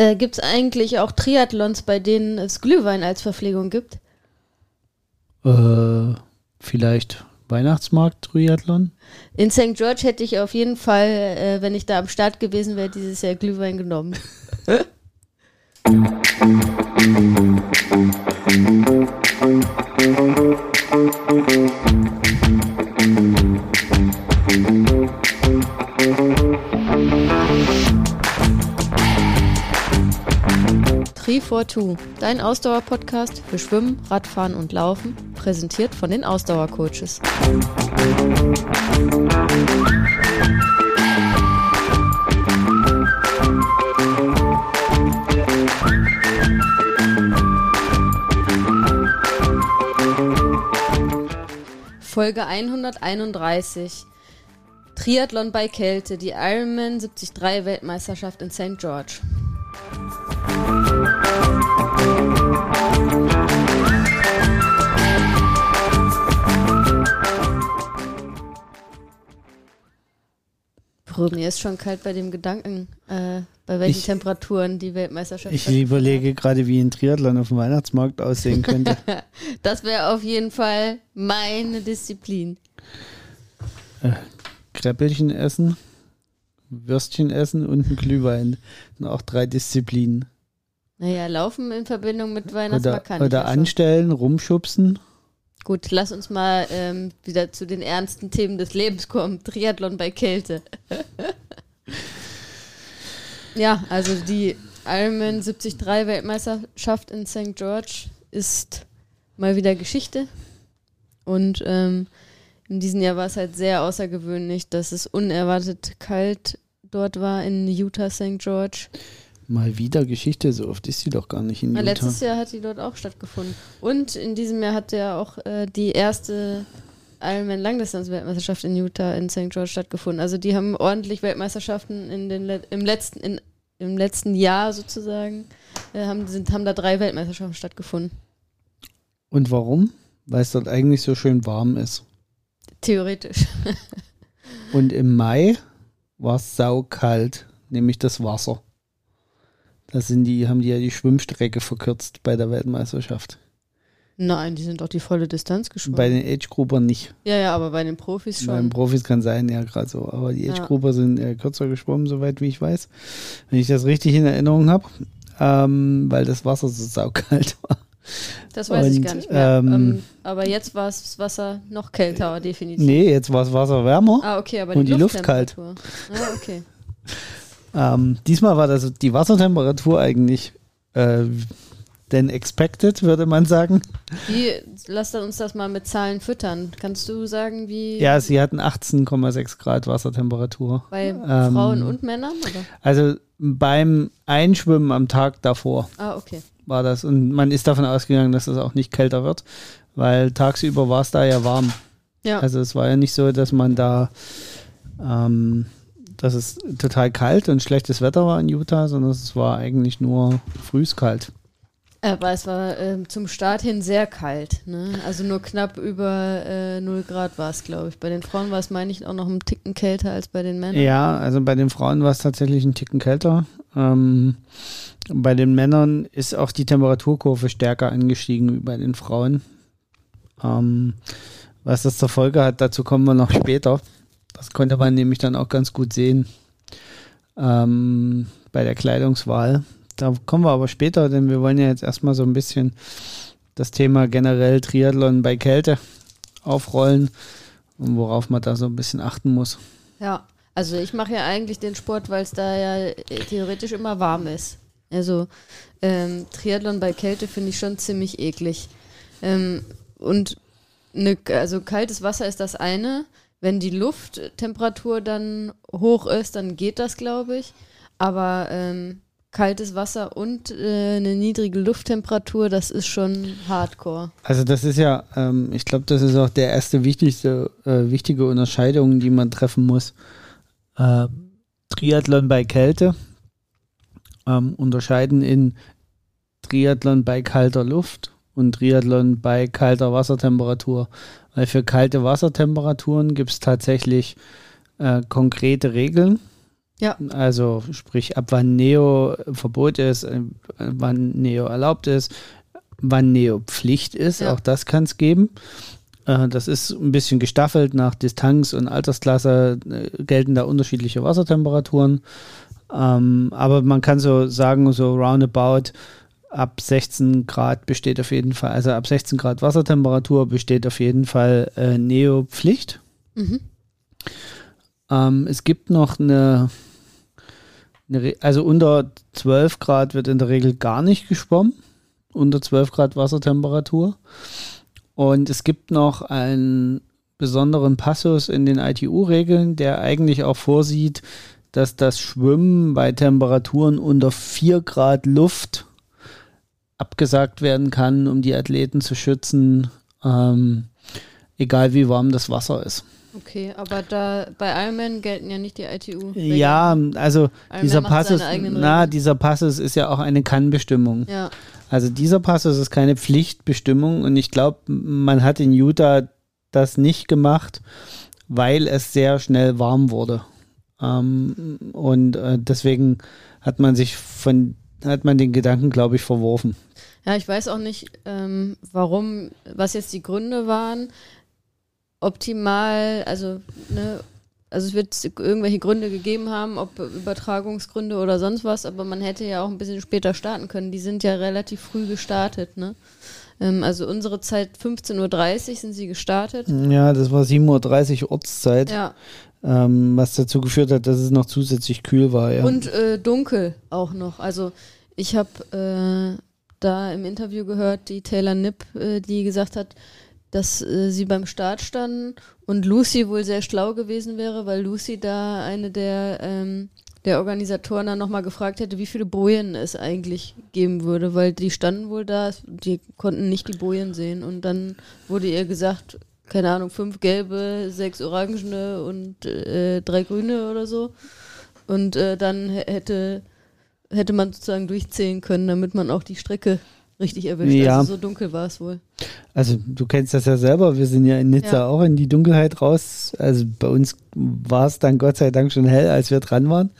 Äh, gibt es eigentlich auch Triathlons, bei denen es Glühwein als Verpflegung gibt? Äh, vielleicht Weihnachtsmarkt-Triathlon? In St. George hätte ich auf jeden Fall, äh, wenn ich da am Start gewesen wäre, dieses Jahr Glühwein genommen. Tri for Two, dein Ausdauer-Podcast für Schwimmen, Radfahren und Laufen, präsentiert von den Ausdauercoaches. Folge 131. Triathlon bei Kälte, die Ironman 73 Weltmeisterschaft in St. George. Mir ist schon kalt bei dem Gedanken, äh, bei welchen Ich- Temperaturen die Weltmeisterschaft Ich überlege gerade, wie ein Triathlon auf dem Weihnachtsmarkt aussehen könnte. Das wäre auf jeden Fall meine Disziplin. Kräppelchen essen, Würstchen essen und ein Glühwein. sind auch drei Disziplinen. Naja, Laufen in Verbindung mit Oder, Weihnachtsmarkt kann ich oder ja schon. anstellen, rumschubsen. Gut, lass uns mal ähm, wieder zu den ernsten Themen des Lebens kommen. Triathlon bei Kälte. ja, also die Ironman 73 Weltmeisterschaft in St. George ist mal wieder Geschichte. Und ähm, in diesem Jahr war es halt sehr außergewöhnlich, dass es unerwartet kalt dort war in Utah, St. George. Mal wieder Geschichte, so oft ist sie doch gar nicht in Utah. letztes Jahr hat die dort auch stattgefunden. Und in diesem Jahr hat ja auch äh, die erste Ironman Langdistanz-Weltmeisterschaft in Utah in St. George stattgefunden. Also die haben ordentlich Weltmeisterschaften in den Le im letzten in, im letzten Jahr sozusagen äh, haben sind haben da drei Weltmeisterschaften stattgefunden. Und warum? Weil es dort eigentlich so schön warm ist. Theoretisch. Und im Mai war es saukalt, nämlich das Wasser. Da sind die, haben die ja die Schwimmstrecke verkürzt bei der Weltmeisterschaft. Nein, die sind doch die volle Distanz geschwommen. Bei den Age-Groupern nicht. ja, ja, aber bei den Profis Bei den schon. Profis kann sein, ja, gerade so. Aber die Ja. Age-Grupper sind äh, kürzer geschwommen, soweit wie ich weiß. Wenn ich das richtig in Erinnerung habe. Ähm, weil das Wasser so saukalt war. Das weiß ich Und, gar nicht mehr. ähm, Ähm, aber jetzt war das Wasser noch kälter, definitiv. Nee, jetzt war das Wasser wärmer. Ah, okay, aber Und die, die Luft kalt. Ah, okay. Ähm, diesmal war das die Wassertemperatur eigentlich äh, denn expected, würde man sagen. Wie, lass dann uns das mal mit Zahlen füttern. Kannst du sagen, wie Ja, sie hatten 18,6 Grad Wassertemperatur. bei ähm, Frauen und Männern? Oder? Also beim Einschwimmen am Tag davor Ah, okay. war das. Und man ist davon ausgegangen, dass es auch nicht kälter wird, weil tagsüber war es da ja warm. Ja. Also es war ja nicht so, dass man da, ähm, dass es total kalt und schlechtes Wetter war in Utah, sondern es war eigentlich nur frühskalt. Aber es war ähm, zum Start hin sehr kalt. Ne? Also nur knapp über äh, 0 Grad war es, glaube ich. Bei den Frauen war es, meine ich, auch noch einen Ticken kälter als bei den Männern. Ja, also bei den Frauen war es tatsächlich ein Ticken kälter. Ähm, bei den Männern ist auch die Temperaturkurve stärker angestiegen wie bei den Frauen. Ähm, was das zur Folge hat, dazu kommen wir noch später. Das konnte man nämlich dann auch ganz gut sehen ähm, bei der Kleidungswahl. Da kommen wir aber später, denn wir wollen ja jetzt erstmal so ein bisschen das Thema generell Triathlon bei Kälte aufrollen und worauf man da so ein bisschen achten muss. Ja, also ich mache ja eigentlich den Sport, weil es da ja äh, theoretisch immer warm ist. Also ähm, Triathlon bei Kälte finde ich schon ziemlich eklig. Ähm, und ne, also kaltes Wasser ist das eine. Wenn die Lufttemperatur dann hoch ist, dann geht das, glaube ich. Aber ähm, kaltes Wasser und äh, eine niedrige Lufttemperatur, das ist schon Hardcore. Also das ist ja, ähm, ich glaube, das ist auch der erste wichtigste, äh, wichtige Unterscheidung, die man treffen muss. Äh, Triathlon bei Kälte ähm, unterscheiden in Triathlon bei kalter Luft und Triathlon bei kalter Wassertemperatur. Weil für kalte Wassertemperaturen gibt es tatsächlich äh, konkrete Regeln. Ja. Also sprich, ab wann Neo Verbot ist, äh, wann Neo erlaubt ist, wann Neo Pflicht ist, Ja. auch das kann es geben. Äh, Das ist ein bisschen gestaffelt nach Distanz und Altersklasse, äh, gelten da unterschiedliche Wassertemperaturen. Ähm, aber man kann so sagen, so roundabout ab 16 Grad besteht auf jeden Fall, also ab 16 Grad Wassertemperatur besteht auf jeden Fall äh, Neo-Pflicht. Mhm. Ähm, es gibt noch eine, eine, also unter 12 Grad wird in der Regel gar nicht geschwommen, unter 12 Grad Wassertemperatur. Und es gibt noch einen besonderen Passus in den ITU-Regeln, der eigentlich auch vorsieht, dass das Schwimmen bei Temperaturen unter 4 Grad Luft abgesagt werden kann, um die Athleten zu schützen, ähm, egal wie warm das Wasser ist. Okay, aber da bei Ironman gelten ja nicht die ITU. Ja, also Ironman dieser Passus, na, Regeln. dieser Passus ist ja auch eine Kann-Bestimmung. Ja, Also dieser Passus ist keine Pflichtbestimmung und ich glaube, man hat in Utah das nicht gemacht, weil es sehr schnell warm wurde. Ähm, und äh, deswegen hat man sich von, hat man den Gedanken, glaube ich, verworfen. Ja, ich weiß auch nicht, ähm, warum, was jetzt die Gründe waren. Optimal, also, ne, also es wird irgendwelche Gründe gegeben haben, ob Übertragungsgründe oder sonst was, aber man hätte ja auch ein bisschen später starten können. Die sind ja relativ früh gestartet, ne? Ähm, also unsere Zeit 15.30 Uhr sind sie gestartet. Ja, das war 7.30 Uhr Ortszeit, Ja, ähm, was dazu geführt hat, dass es noch zusätzlich kühl war. Ja. Und äh, dunkel auch noch. Also ich habe äh, da im Interview gehört, die Taylor Nipp, äh, die gesagt hat, dass äh, sie beim Start standen und Lucy wohl sehr schlau gewesen wäre, weil Lucy da eine der, ähm, der Organisatoren dann nochmal gefragt hätte, wie viele Bojen es eigentlich geben würde, weil die standen wohl da, die konnten nicht die Bojen sehen und dann wurde ihr gesagt, keine Ahnung, fünf gelbe, sechs orangene und äh, drei grüne oder so. Und äh, dann hätte, hätte man sozusagen durchzählen können, damit man auch die Strecke richtig erwischt. Ja. Also so dunkel war es wohl. Also du kennst das ja selber, wir sind ja in Nizza Ja. auch in die Dunkelheit raus. Also bei uns war es dann Gott sei Dank schon hell, als wir dran waren.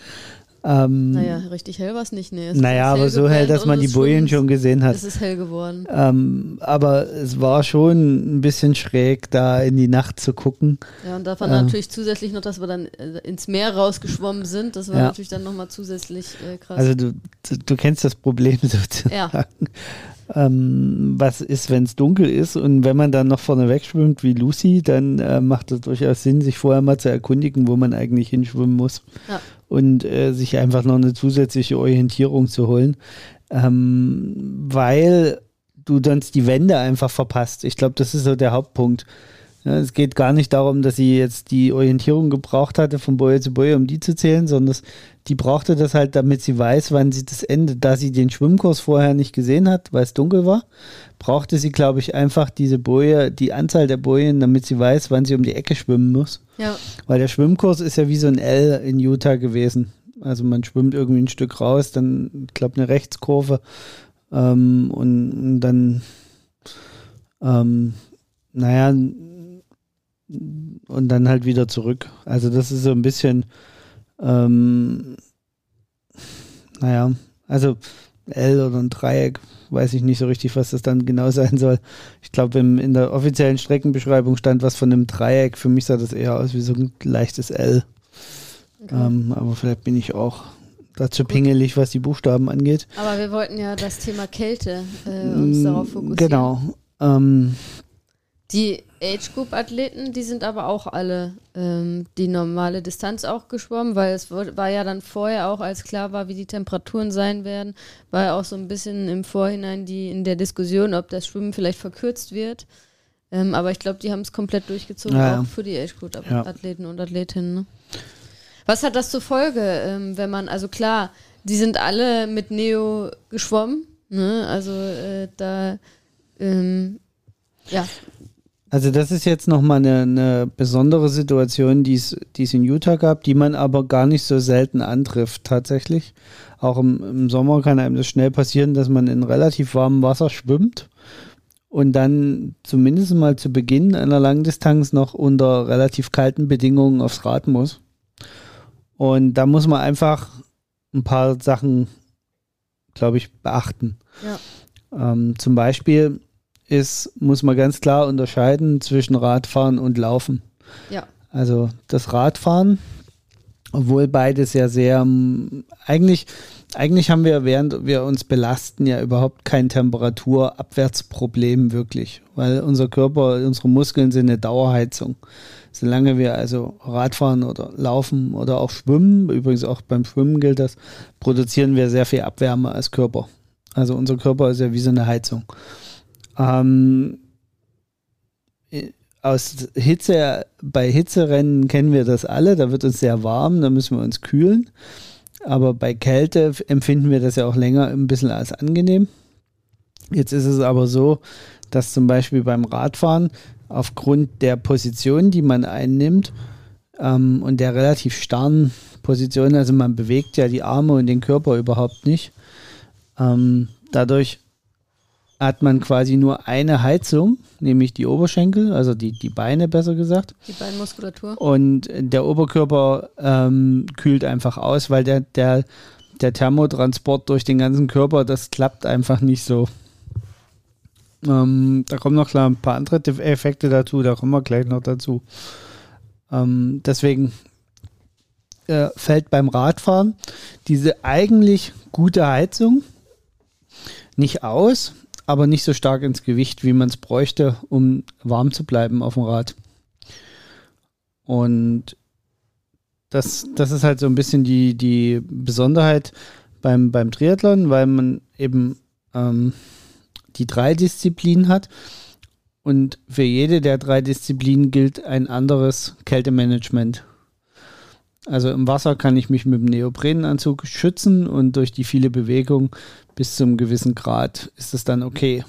Ähm, Naja, richtig hell war es nicht. Nee, es naja, aber so hell, dass man die Bojen schon gesehen hat. Es ist hell geworden. Ähm, aber es war schon ein bisschen schräg, da in die Nacht zu gucken. Ja, und davon Ja. natürlich zusätzlich noch, dass wir dann äh, ins Meer rausgeschwommen sind. Das war Ja. natürlich dann nochmal zusätzlich äh, krass. Also du, du, du kennst das Problem sozusagen. ja, Ähm, was ist, wenn es dunkel ist und wenn man dann noch vorne wegschwimmt wie Lucy, dann äh, macht es durchaus Sinn, sich vorher mal zu erkundigen, wo man eigentlich hinschwimmen muss Ja. Und äh, sich einfach noch eine zusätzliche Orientierung zu holen, ähm, weil du sonst die Wände einfach verpasst. Ich glaube, das ist so der Hauptpunkt. Ja, es geht gar nicht darum, dass sie jetzt die Orientierung gebraucht hatte, von Boje zu Boje, um die zu zählen, sondern die brauchte das halt, damit sie weiß, wann sie das Ende, da sie den Schwimmkurs vorher nicht gesehen hat, weil es dunkel war, brauchte sie, glaube ich, einfach diese Boje, die Anzahl der Bojen, damit sie weiß, wann sie um die Ecke schwimmen muss. ja, Weil der Schwimmkurs ist ja wie so ein L in Utah gewesen. Also man schwimmt irgendwie ein Stück raus, dann, ich glaube, eine Rechtskurve ähm, und, und dann, ähm, naja, und dann halt wieder zurück. Also das ist so ein bisschen, ähm, naja, also L oder ein Dreieck, weiß ich nicht so richtig, was das dann genau sein soll. Ich glaube, in der offiziellen Streckenbeschreibung stand was von einem Dreieck. Für mich sah das eher aus wie so ein leichtes L. okay. Ähm, aber vielleicht bin ich auch dazu pingelig, was die Buchstaben angeht. Aber wir wollten ja das Thema Kälte äh, uns Mm, darauf fokussieren. Genau. Ähm, Die Age-Group-Athleten, die sind aber auch alle ähm, die normale Distanz auch geschwommen, weil es war ja dann vorher auch, als klar war, wie die Temperaturen sein werden, war ja auch so ein bisschen im Vorhinein die in der Diskussion, ob das Schwimmen vielleicht verkürzt wird. Ähm, aber ich glaube, die haben es komplett durchgezogen, Ja, ja. auch für die Age-Group-Athleten und Athletinnen. Ne? Was hat das zur Folge, ähm, wenn man, also klar, die sind alle mit Neo geschwommen, ne? Also äh, da, ähm, ja, Also das ist jetzt nochmal eine, eine besondere Situation, die es in Utah gab, die man aber gar nicht so selten antrifft tatsächlich. Auch im, im Sommer kann einem das schnell passieren, dass man in relativ warmem Wasser schwimmt und dann zumindest mal zu Beginn einer Langdistanz noch unter relativ kalten Bedingungen aufs Rad muss. Und da muss man einfach ein paar Sachen, glaube ich, beachten. Ja. Ähm, zum Beispiel ist, muss man ganz klar unterscheiden zwischen Radfahren und Laufen. Ja. Also das Radfahren, obwohl beides ja sehr, ähm, eigentlich, eigentlich haben wir, während wir uns belasten, ja überhaupt kein Temperaturabwärtsproblem wirklich, weil unser Körper, unsere Muskeln sind eine Dauerheizung. Solange wir also Radfahren oder Laufen oder auch Schwimmen, übrigens auch beim Schwimmen gilt das, produzieren wir sehr viel Abwärme als Körper. Also unser Körper ist ja wie so eine Heizung. Ähm, aus Hitze, bei Hitzerennen kennen wir das alle, da wird uns sehr warm, da müssen wir uns kühlen. Aber bei Kälte empfinden wir das ja auch länger ein bisschen als angenehm. Jetzt ist es aber so, dass zum Beispiel beim Radfahren aufgrund der Position, die man einnimmt ähm, und der relativ starren Position, also man bewegt ja die Arme und den Körper überhaupt nicht, ähm, dadurch hat man quasi nur eine Heizung, nämlich die Oberschenkel, also die, die Beine besser gesagt. Die Beinmuskulatur. Und der Oberkörper ähm, kühlt einfach aus, weil der, der, der Thermotransport durch den ganzen Körper, das klappt einfach nicht so. Ähm, da kommen noch klar ein paar andere Effekte dazu, da kommen wir gleich noch dazu. Ähm, deswegen äh, fällt beim Radfahren diese eigentlich gute Heizung nicht aus, aber nicht so stark ins Gewicht, wie man es bräuchte, um warm zu bleiben auf dem Rad. Und das, das ist halt so ein bisschen die, die Besonderheit beim, beim Triathlon, weil man eben ähm, die drei Disziplinen hat. Und für jede der drei Disziplinen gilt ein anderes Kältemanagement. Also im Wasser kann ich mich mit dem Neoprenanzug schützen und durch die viele Bewegung bis zum gewissen Grad ist es dann okay.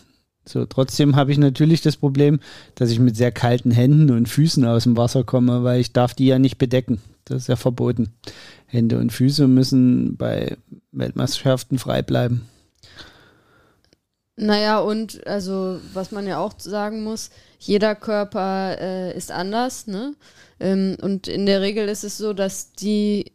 So, trotzdem habe ich natürlich das Problem, dass ich mit sehr kalten Händen und Füßen aus dem Wasser komme, weil ich darf die ja nicht bedecken. Das ist ja verboten. Hände und Füße müssen bei Weltmeisterschaften frei bleiben. Naja, und also, was man ja auch sagen muss, jeder Körper äh, ist anders, ne? Ähm, und in der Regel ist es so, dass die,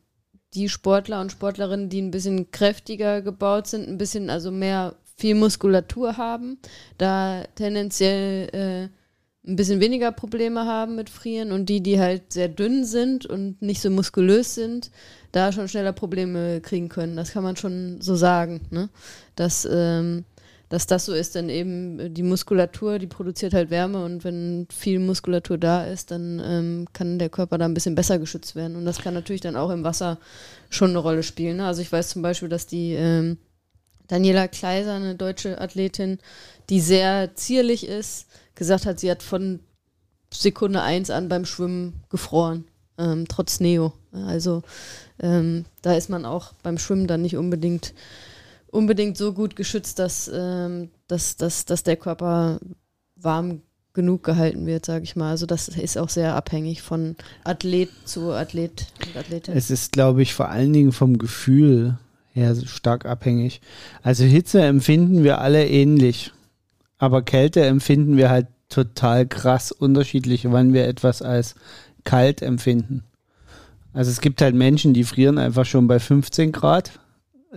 die Sportler und Sportlerinnen, die ein bisschen kräftiger gebaut sind, ein bisschen, also mehr viel Muskulatur haben, da tendenziell äh, ein bisschen weniger Probleme haben mit Frieren und die, die halt sehr dünn sind und nicht so muskulös sind, da schon schneller Probleme kriegen können. Das kann man schon so sagen, ne? Dass ähm, dass das so ist, denn eben äh, die Muskulatur, die produziert halt Wärme und wenn viel Muskulatur da ist, dann ähm, kann der Körper da ein bisschen besser geschützt werden. Und das kann natürlich dann auch im Wasser schon eine Rolle spielen. Ne? Also ich weiß zum Beispiel, dass die ähm, Daniela Kleiser, eine deutsche Athletin, die sehr zierlich ist, gesagt hat, sie hat von Sekunde eins an beim Schwimmen gefroren, ähm, trotz Neo. Also ähm, da ist man auch beim Schwimmen dann nicht unbedingt unbedingt so gut geschützt, dass, ähm, dass, dass, dass der Körper warm genug gehalten wird, sage ich mal. Also das ist auch sehr abhängig von Athlet zu Athlet und Athletin. Es ist, glaube ich, vor allen Dingen vom Gefühl her stark abhängig. Also Hitze empfinden wir alle ähnlich, aber Kälte empfinden wir halt total krass unterschiedlich, wann wir etwas als kalt empfinden. Also es gibt halt Menschen, die frieren einfach schon bei 15 Grad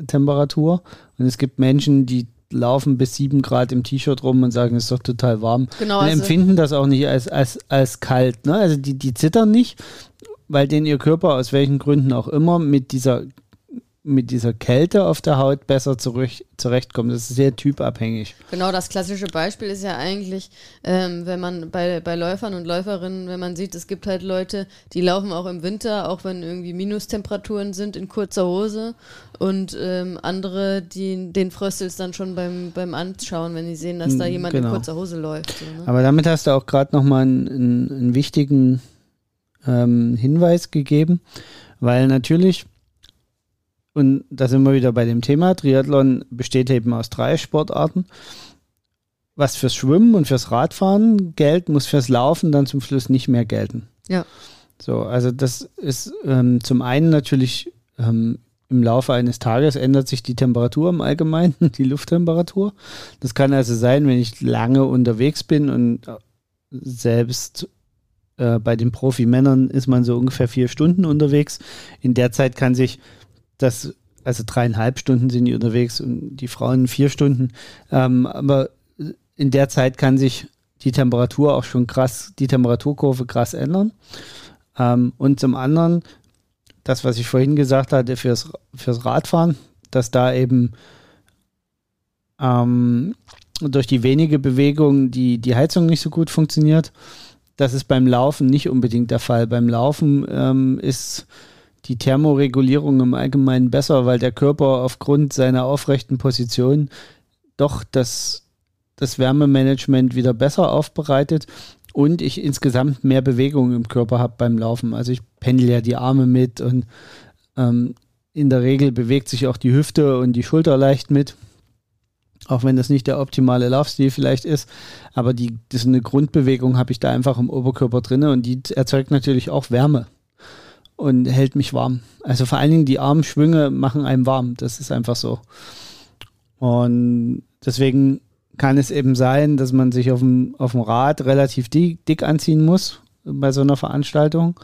Temperatur. Und es gibt Menschen, die laufen bis 7 Grad im T-Shirt rum und sagen, es ist doch total warm. Genau, und also empfinden das auch nicht als, als, als kalt. Ne? Also die, die zittern nicht, weil denen ihr Körper aus welchen Gründen auch immer mit dieser mit dieser Kälte auf der Haut besser zurecht, zurechtkommen. Das ist sehr typabhängig. Genau, das klassische Beispiel ist ja eigentlich, ähm, wenn man bei, bei Läufern und Läuferinnen, wenn man sieht, es gibt halt Leute, die laufen auch im Winter, auch wenn irgendwie Minustemperaturen sind, in kurzer Hose und ähm, andere, die den fröstelt dann schon beim, beim Anschauen, wenn sie sehen, dass da Mm, jemand genau. in kurzer Hose läuft. So, ne? Aber damit hast du auch gerade nochmal einen, einen, einen wichtigen ähm, Hinweis gegeben, weil natürlich, und da sind wir wieder bei dem Thema, Triathlon besteht eben aus drei Sportarten. Was fürs Schwimmen und fürs Radfahren gilt, muss fürs Laufen dann zum Schluss nicht mehr gelten. Ja. So, also das ist ähm, zum einen natürlich ähm, im Laufe eines Tages ändert sich die Temperatur im Allgemeinen, die Lufttemperatur. Das kann also sein, wenn ich lange unterwegs bin und selbst äh, bei den Profimännern ist man so ungefähr vier Stunden unterwegs. In der Zeit kann sich das, also dreieinhalb Stunden sind die unterwegs und die Frauen vier Stunden. Ähm, aber in der Zeit kann sich die Temperatur auch schon krass, die Temperaturkurve krass ändern. Ähm, und zum anderen, das, was ich vorhin gesagt hatte, fürs, fürs Radfahren, dass da eben ähm, durch die wenige Bewegung die, die Heizung nicht so gut funktioniert. Das ist beim Laufen nicht unbedingt der Fall. Beim Laufen ähm, ist die Thermoregulierung im Allgemeinen besser, weil der Körper aufgrund seiner aufrechten Position doch das, das Wärmemanagement wieder besser aufbereitet und ich insgesamt mehr Bewegung im Körper habe beim Laufen. Also ich pendel ja die Arme mit und ähm, in der Regel bewegt sich auch die Hüfte und die Schulter leicht mit auch wenn das nicht der optimale Laufstil vielleicht ist, aber die, das ist eine Grundbewegung habe ich da einfach im Oberkörper drin und die erzeugt natürlich auch Wärme und hält mich warm. Also vor allen Dingen die Armschwünge machen einem warm, das ist einfach so. Und deswegen kann es eben sein, dass man sich auf dem, auf dem Rad relativ dick, dick anziehen muss bei so einer Veranstaltung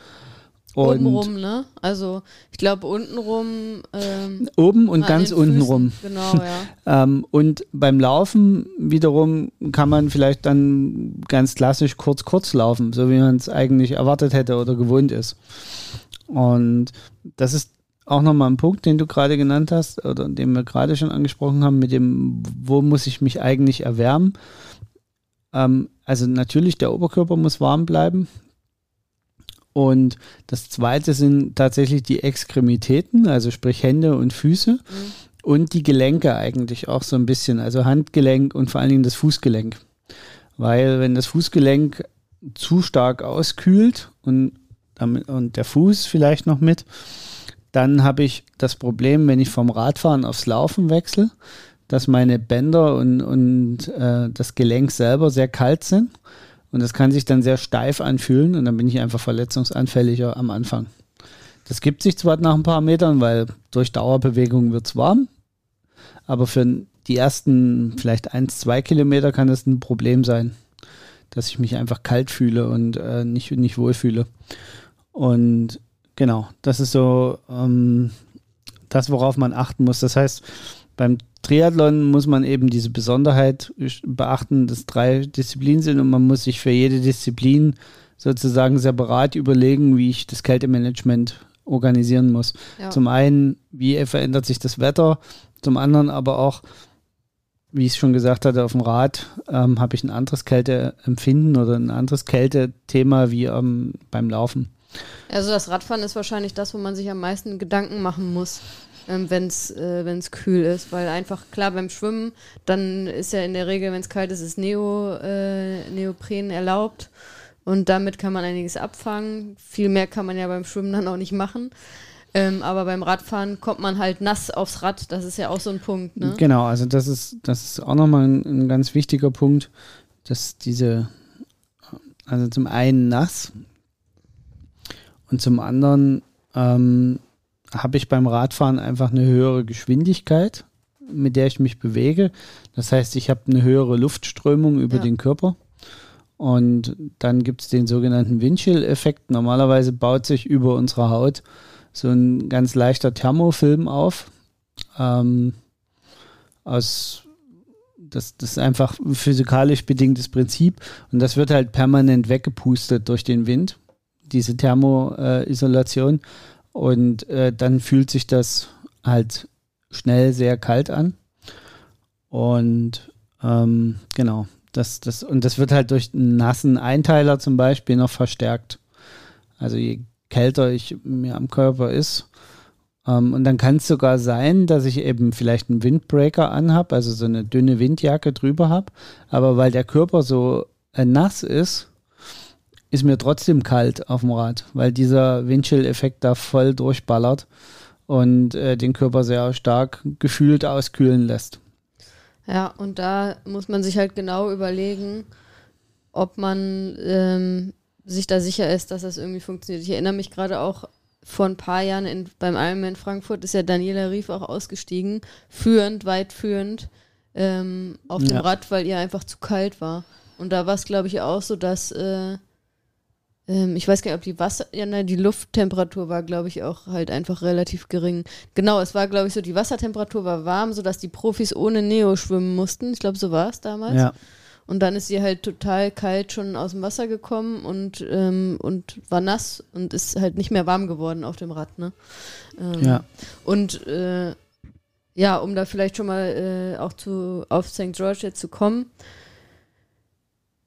Obenrum, ne? Also ich glaube untenrum. Ähm, oben und ganz untenrum. Genau, ja. ähm, und beim Laufen wiederum kann man vielleicht dann ganz klassisch kurz kurz laufen, so wie man es eigentlich erwartet hätte oder gewohnt ist. Und das ist auch nochmal ein Punkt, den du gerade genannt hast oder den wir gerade schon angesprochen haben, mit dem, wo muss ich mich eigentlich erwärmen? Ähm, also natürlich, der Oberkörper muss warm bleiben. Und das zweite sind tatsächlich die Extremitäten, also sprich Hände und Füße. Mhm. Und die Gelenke eigentlich auch so ein bisschen, also Handgelenk und vor allen Dingen das Fußgelenk. Weil wenn das Fußgelenk zu stark auskühlt und, und der Fuß vielleicht noch mit, dann habe ich das Problem, wenn ich vom Radfahren aufs Laufen wechsle, dass meine Bänder und, und äh, das Gelenk selber sehr kalt sind und das kann sich dann sehr steif anfühlen und dann bin ich einfach verletzungsanfälliger am Anfang. Das gibt sich zwar nach ein paar Metern, weil durch Dauerbewegung wird es warm, aber für die ersten vielleicht eins, zwei Kilometer kann das ein Problem sein, dass ich mich einfach kalt fühle und äh, nicht, nicht wohlfühle. Und genau, das ist so ähm, das, worauf man achten muss. Das heißt, beim Triathlon muss man eben diese Besonderheit beachten, dass drei Disziplinen sind und man muss sich für jede Disziplin sozusagen separat überlegen, wie ich das Kältemanagement organisieren muss. Ja. Zum einen, wie verändert sich das Wetter, zum anderen aber auch, wie ich es schon gesagt hatte, auf dem Rad ähm, habe ich ein anderes Kälteempfinden oder ein anderes Kältethema wie ähm, beim Laufen. Also das Radfahren ist wahrscheinlich das, wo man sich am meisten Gedanken machen muss ähm, wenn es äh, kühl ist. Weil einfach, klar, beim Schwimmen, dann ist ja in der Regel, wenn es kalt ist, ist Neo, äh, Neopren erlaubt. Und damit kann man einiges abfangen. Viel mehr kann man ja beim Schwimmen dann auch nicht machen. Ähm, aber beim Radfahren kommt man halt nass aufs Rad. Das ist ja auch so ein Punkt. Ne? Genau, also das ist, das ist auch nochmal ein, ein ganz wichtiger Punkt, dass diese, also zum einen nass und zum anderen ähm, habe ich beim Radfahren einfach eine höhere Geschwindigkeit, mit der ich mich bewege. Das heißt, ich habe eine höhere Luftströmung über ja. den Körper. Und dann gibt es den sogenannten Windchill-Effekt. Normalerweise baut sich über unserer Haut so ein ganz leichter Thermofilm auf. Ähm, aus, das, das ist einfach ein physikalisch bedingtes Prinzip. Und das wird halt permanent weggepustet durch den Wind, diese Thermoisolation. Und äh, dann fühlt sich das halt schnell sehr kalt an. Und ähm, genau, das, das, und das wird halt durch einen nassen Einteiler zum Beispiel noch verstärkt. Also je kälter ich mir am Körper ist. Ähm, und dann kann es sogar sein, dass ich eben vielleicht einen Windbreaker anhab, also so eine dünne Windjacke drüber habe. Aber weil der Körper so äh, nass ist, ist mir trotzdem kalt auf dem Rad, weil dieser Windchill-Effekt da voll durchballert und äh, den Körper sehr stark gefühlt auskühlen lässt. Ja, und da muss man sich halt genau überlegen, ob man ähm, sich da sicher ist, dass das irgendwie funktioniert. Ich erinnere mich gerade auch vor ein paar Jahren in, beim Ironman in Frankfurt ist ja Daniela Rief auch ausgestiegen, führend, weit führend ähm, auf dem ja. Rad, weil ihr einfach zu kalt war. Und da war es, glaube ich, auch so, dass äh, ähm, ich weiß gar nicht, ob die Wasser, ja, nein, die Lufttemperatur war, glaube ich, auch halt einfach relativ gering. Genau, es war, glaube ich, so, die Wassertemperatur war warm, sodass die Profis ohne Neo schwimmen mussten. Ich glaube, so war es damals. Ja. Und dann ist sie halt total kalt schon aus dem Wasser gekommen und, ähm, und war nass und ist halt nicht mehr warm geworden auf dem Rad, ne? Ähm, Ja. Und äh, ja, um da vielleicht schon mal äh, auch zu auf St. George jetzt zu kommen,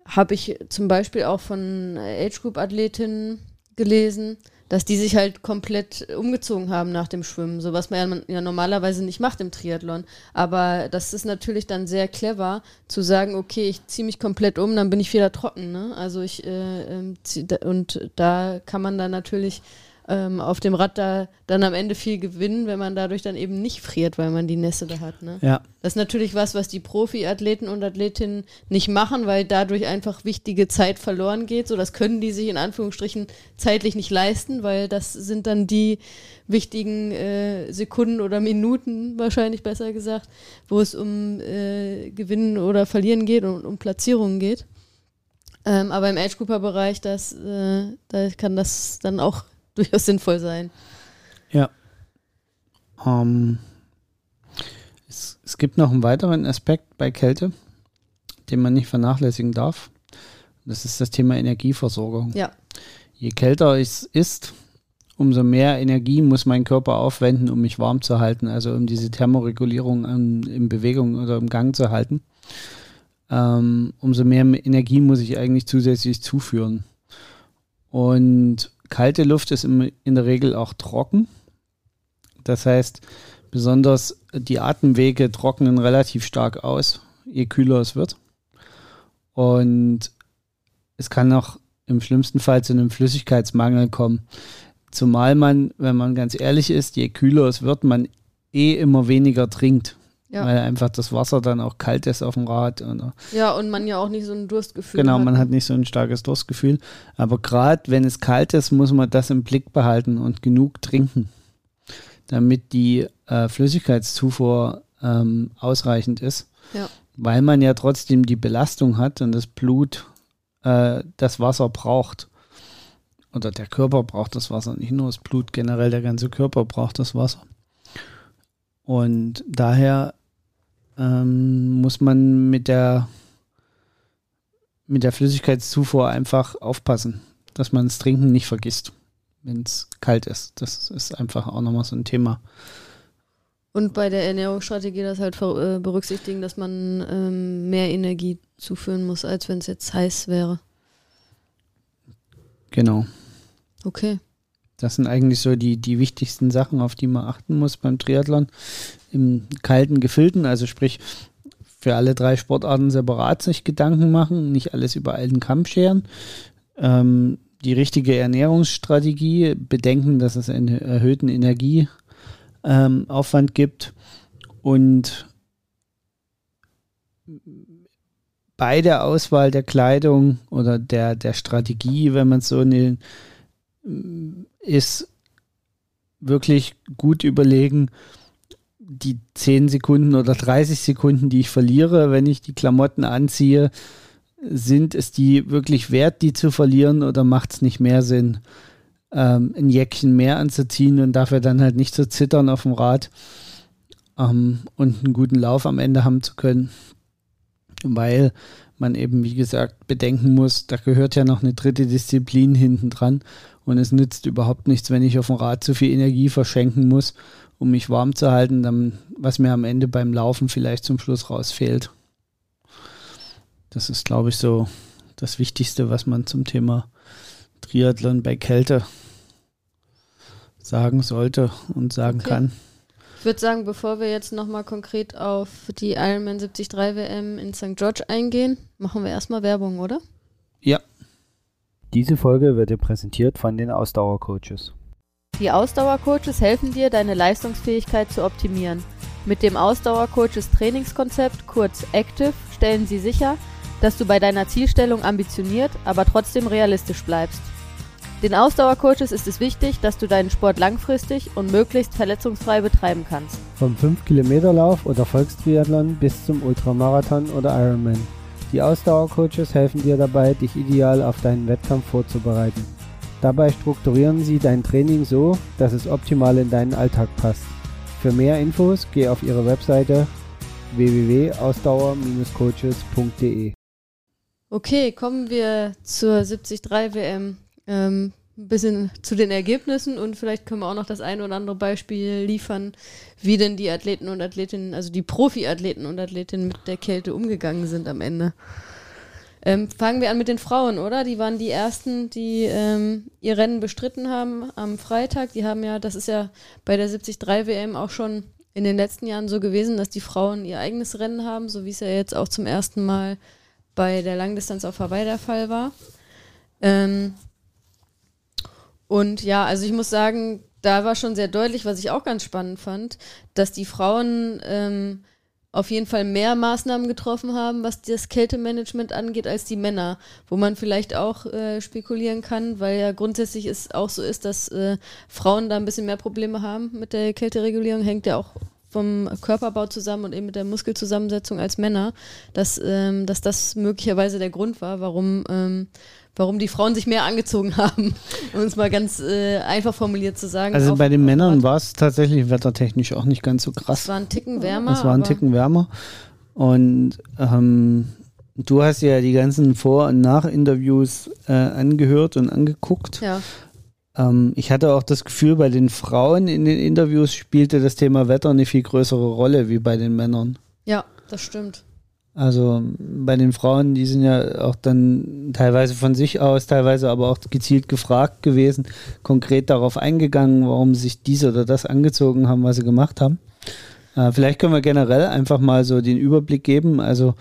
habe ich zum Beispiel auch von Age Group Athletinnen gelesen, dass die sich halt komplett umgezogen haben nach dem Schwimmen, so was man ja, ja normalerweise nicht macht im Triathlon. Aber das ist natürlich dann sehr clever zu sagen, okay, ich ziehe mich komplett um, dann bin ich wieder trocken. Ne? Also ich äh, ähm, und da kann man dann natürlich ähm, auf dem Rad da dann am Ende viel gewinnen, wenn man dadurch dann eben nicht friert, weil man die Nässe da hat. Ne? Ja. Das ist natürlich was, was die Profi-Athleten und Athletinnen nicht machen, weil dadurch einfach wichtige Zeit verloren geht. So, das können die sich in Anführungsstrichen zeitlich nicht leisten, weil das sind dann die wichtigen äh, Sekunden oder Minuten, wahrscheinlich besser gesagt, wo es um äh, Gewinnen oder Verlieren geht und um Platzierungen geht. Ähm, aber im Age-Grouper-Bereich, das, äh, da kann das dann auch durchaus sinnvoll sein. Ja. Ähm, es, es gibt noch einen weiteren Aspekt bei Kälte, den man nicht vernachlässigen darf. Das ist das Thema Energieversorgung. Ja. Je kälter es ist, umso mehr Energie muss mein Körper aufwenden, um mich warm zu halten, also um diese Thermoregulierung an, in Bewegung oder im Gang zu halten. Ähm, umso mehr Energie muss ich eigentlich zusätzlich zuführen. Und kalte Luft ist in der Regel auch trocken. Das heißt, besonders die Atemwege trocknen relativ stark aus, je kühler es wird. Und es kann auch im schlimmsten Fall zu einem Flüssigkeitsmangel kommen. Zumal man, wenn man ganz ehrlich ist, je kühler es wird, man eh immer weniger trinkt. Ja. Weil einfach das Wasser dann auch kalt ist auf dem Rad. Oder Ja, und man ja auch nicht so ein Durstgefühl Genau, hat. man hat nicht so ein starkes Durstgefühl. Aber gerade wenn es kalt ist, muss man das im Blick behalten und genug trinken, damit die äh, Flüssigkeitszufuhr ähm, ausreichend ist. Ja. Weil man ja trotzdem die Belastung hat und das Blut äh, das Wasser braucht. Oder der Körper braucht das Wasser, nicht nur das Blut, generell der ganze Körper braucht das Wasser. Und daher ähm, muss man mit der mit der Flüssigkeitszufuhr einfach aufpassen, dass man das Trinken nicht vergisst, wenn es kalt ist. Das ist einfach auch nochmal so ein Thema. Und bei der Ernährungsstrategie das halt äh, berücksichtigen, dass man ähm, mehr Energie zuführen muss, als wenn es jetzt heiß wäre. Genau. Okay. Das sind eigentlich so die, die wichtigsten Sachen, auf die man achten muss beim Triathlon. Im kalten Gefilden, also sprich für alle drei Sportarten separat sich Gedanken machen, nicht alles über einen Kamm scheren. Ähm, die richtige Ernährungsstrategie, bedenken, dass es einen erhöhten Energieaufwand ähm, gibt und bei der Auswahl der Kleidung oder der, der Strategie, wenn man so eine ist wirklich gut überlegen, die 10 Sekunden oder 30 Sekunden, die ich verliere, wenn ich die Klamotten anziehe, sind es die wirklich wert, die zu verlieren oder macht es nicht mehr Sinn, ähm, ein Jäckchen mehr anzuziehen und dafür dann halt nicht zu zittern auf dem Rad ähm, und einen guten Lauf am Ende haben zu können, weil man eben, wie gesagt, bedenken muss, da gehört ja noch eine dritte Disziplin hinten dran und es nützt überhaupt nichts, wenn ich auf dem Rad zu viel Energie verschenken muss, um mich warm zu halten, dann, was mir am Ende beim Laufen vielleicht zum Schluss rausfehlt. Das ist, glaube ich, so das Wichtigste, was man zum Thema Triathlon bei Kälte sagen sollte und sagen Okay. kann. Ich würde sagen, bevor wir jetzt nochmal konkret auf die Ironman 73 WM in St. George eingehen, machen wir erstmal Werbung, oder? Ja, Diese Folge wird dir präsentiert von den Ausdauercoaches. Die Ausdauercoaches helfen dir, deine Leistungsfähigkeit zu optimieren. Mit dem Ausdauercoaches Trainingskonzept, kurz Active, stellen sie sicher, dass du bei deiner Zielstellung ambitioniert, aber trotzdem realistisch bleibst. Den Ausdauercoaches ist es wichtig, dass du deinen Sport langfristig und möglichst verletzungsfrei betreiben kannst. Vom 5-Kilometer-Lauf oder Volkstriathlon bis zum Ultramarathon oder Ironman. Die Ausdauercoaches helfen dir dabei, dich ideal auf deinen Wettkampf vorzubereiten. Dabei strukturieren sie dein Training so, dass es optimal in deinen Alltag passt. Für mehr Infos geh auf ihre Webseite www.ausdauer-coaches.de. Okay, kommen wir zur 73 WM. Ähm, ein bisschen zu den Ergebnissen und vielleicht können wir auch noch das ein oder andere Beispiel liefern, wie denn die Athleten und Athletinnen, also die Profi-Athleten und Athletinnen mit der Kälte umgegangen sind am Ende. Ähm, fangen wir an mit den Frauen, oder? Die waren die ersten, die ähm, ihr Rennen bestritten haben am Freitag. Die haben ja, das ist ja bei der 73 WM auch schon in den letzten Jahren so gewesen, dass die Frauen ihr eigenes Rennen haben, so wie es ja jetzt auch zum ersten Mal bei der Langdistanz auf Hawaii der Fall war. Ähm, und ja, also ich muss sagen, da war schon sehr deutlich, was ich auch ganz spannend fand, dass die Frauen ähm, auf jeden Fall mehr Maßnahmen getroffen haben, was das Kältemanagement angeht, als die Männer. Wo man vielleicht auch äh, spekulieren kann, weil ja grundsätzlich es auch so ist, dass äh, Frauen da ein bisschen mehr Probleme haben mit der Kälteregulierung, hängt ja auch vom Körperbau zusammen und eben mit der Muskelzusammensetzung als Männer, dass, ähm, dass das möglicherweise der Grund war, warum ähm, warum die Frauen sich mehr angezogen haben, um es mal ganz äh, einfach formuliert zu sagen. Also bei den Männern war es tatsächlich wettertechnisch auch nicht ganz so krass. Es war ein Ticken wärmer. Es war ein Ticken wärmer. Und ähm, du hast ja die ganzen Vor- und Nach-Interviews äh, angehört und angeguckt. Ja. Ähm, ich hatte auch das Gefühl, bei den Frauen in den Interviews spielte das Thema Wetter eine viel größere Rolle wie bei den Männern. Ja, das stimmt. Also bei den Frauen, die sind ja auch dann teilweise von sich aus, teilweise aber auch gezielt gefragt gewesen, konkret darauf eingegangen, warum sie sich dies oder das angezogen haben, was sie gemacht haben. Äh, vielleicht können wir generell einfach mal so den Überblick geben. Also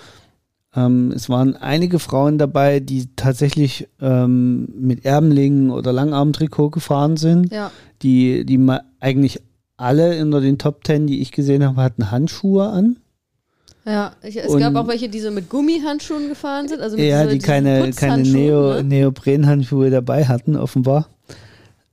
ähm, es waren einige Frauen dabei, die tatsächlich ähm, mit Erbenlingen oder Langarmtrikot gefahren sind, Ja. die, die eigentlich alle unter den Top Ten, die ich gesehen habe, hatten Handschuhe an. Ja, ich, es Und- gab auch welche, die so mit Gummihandschuhen gefahren sind. Also mit Ja, die keine, keine Neo, ne? Neoprenhandschuhe dabei hatten, offenbar.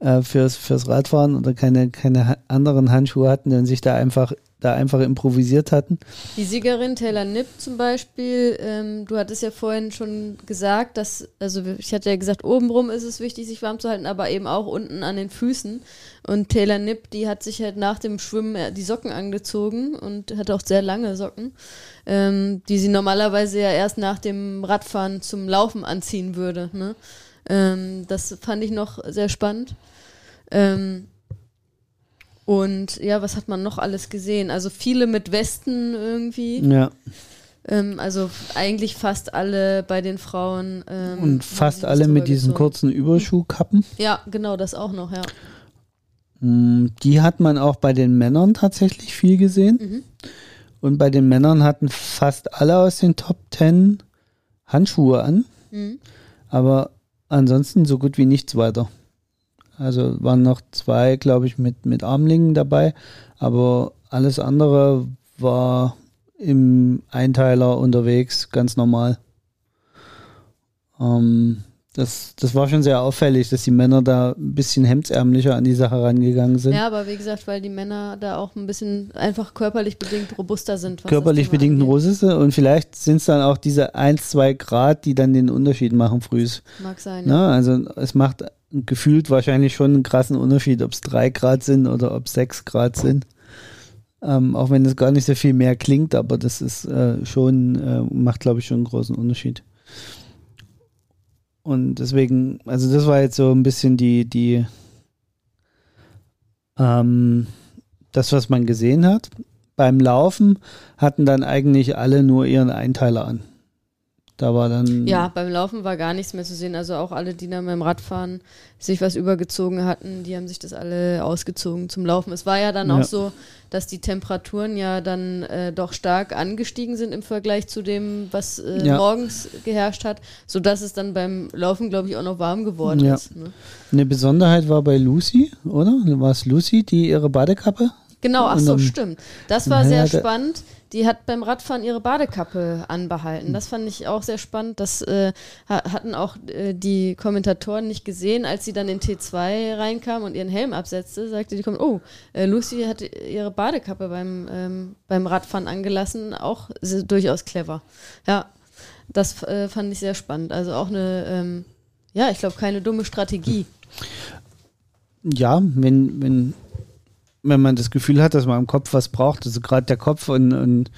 Äh, fürs, fürs Radfahren oder keine, keine anderen Handschuhe hatten und sich da einfach, da einfach improvisiert hatten. Die Siegerin Taylor Nipp zum Beispiel, ähm, du hattest ja vorhin schon gesagt, dass, also ich hatte ja gesagt, obenrum ist es wichtig, sich warm zu halten, aber eben auch unten an den Füßen. Und Taylor Nipp, die hat sich halt nach dem Schwimmen äh, die Socken angezogen und hat auch sehr lange Socken, ähm, die sie normalerweise ja erst nach dem Radfahren zum Laufen anziehen würde. Ne? Ähm, das fand ich noch sehr spannend. Ähm, und ja, was hat man noch alles gesehen? Also viele mit Westen irgendwie. Ja. Ähm, also eigentlich fast alle bei den Frauen. Ähm, Und fast alle mit diesen gezogen. kurzen Überschuhkappen. Ja, genau, das auch noch, ja. Mm, Die hat man auch bei den Männern tatsächlich viel gesehen. Mhm. Und bei den Männern hatten fast alle aus den Top Ten Handschuhe an. Mhm. aber ansonsten so gut wie nichts weiter. Also waren noch zwei, glaube ich, mit, mit Armlingen dabei, aber alles andere war im Einteiler unterwegs, ganz normal. Ähm, das, das war schon sehr auffällig, dass die Männer da ein bisschen hemdsärmlicher an die Sache rangegangen sind. Ja, aber wie gesagt, weil die Männer da auch ein bisschen einfach körperlich bedingt robuster sind. Körperlich angeht. Russisse und vielleicht sind es dann auch diese 1, 2 Grad, die dann den Unterschied machen frühs. Mag sein. Ja. Ne? Also es macht gefühlt wahrscheinlich schon einen krassen Unterschied, ob es drei Grad sind oder ob es sechs Grad sind. Ähm, auch wenn es gar nicht so viel mehr klingt, aber das ist äh, schon, äh, macht glaube ich schon einen großen Unterschied. Und deswegen, also das war jetzt so ein bisschen die, die, ähm, das, was man gesehen hat. Beim Laufen hatten dann eigentlich alle nur ihren Einteiler an. Da war dann. Ja, beim Laufen war gar nichts mehr zu sehen. Also auch alle, die dann beim Radfahren sich was übergezogen hatten, die haben sich das alle ausgezogen zum Laufen. Es war ja dann Ja. auch so, dass die Temperaturen ja dann äh, doch stark angestiegen sind im Vergleich zu dem, was äh, Ja. morgens geherrscht hat, sodass es dann beim Laufen, glaube ich, auch noch warm geworden Ja. ist. Ne? Eine Besonderheit war bei Lucy, oder? War es Lucy, die ihre Badekappe? Genau, ach so, stimmt. Das war sehr spannend. Die hat beim Radfahren ihre Badekappe anbehalten. Das fand ich auch sehr spannend. Das äh, ha- hatten auch äh, die Kommentatoren nicht gesehen, als sie dann in T2 reinkam und ihren Helm absetzte, sagte die oh, äh, Lucy hat ihre Badekappe beim, ähm, beim Radfahren angelassen. Auch durchaus clever. Ja. Das äh, fand ich sehr spannend. Also auch eine, ähm, ja, ich glaube, keine dumme Strategie. Ja, wenn, wenn, wenn man das Gefühl hat, dass man im Kopf was braucht, also gerade der Kopf und, und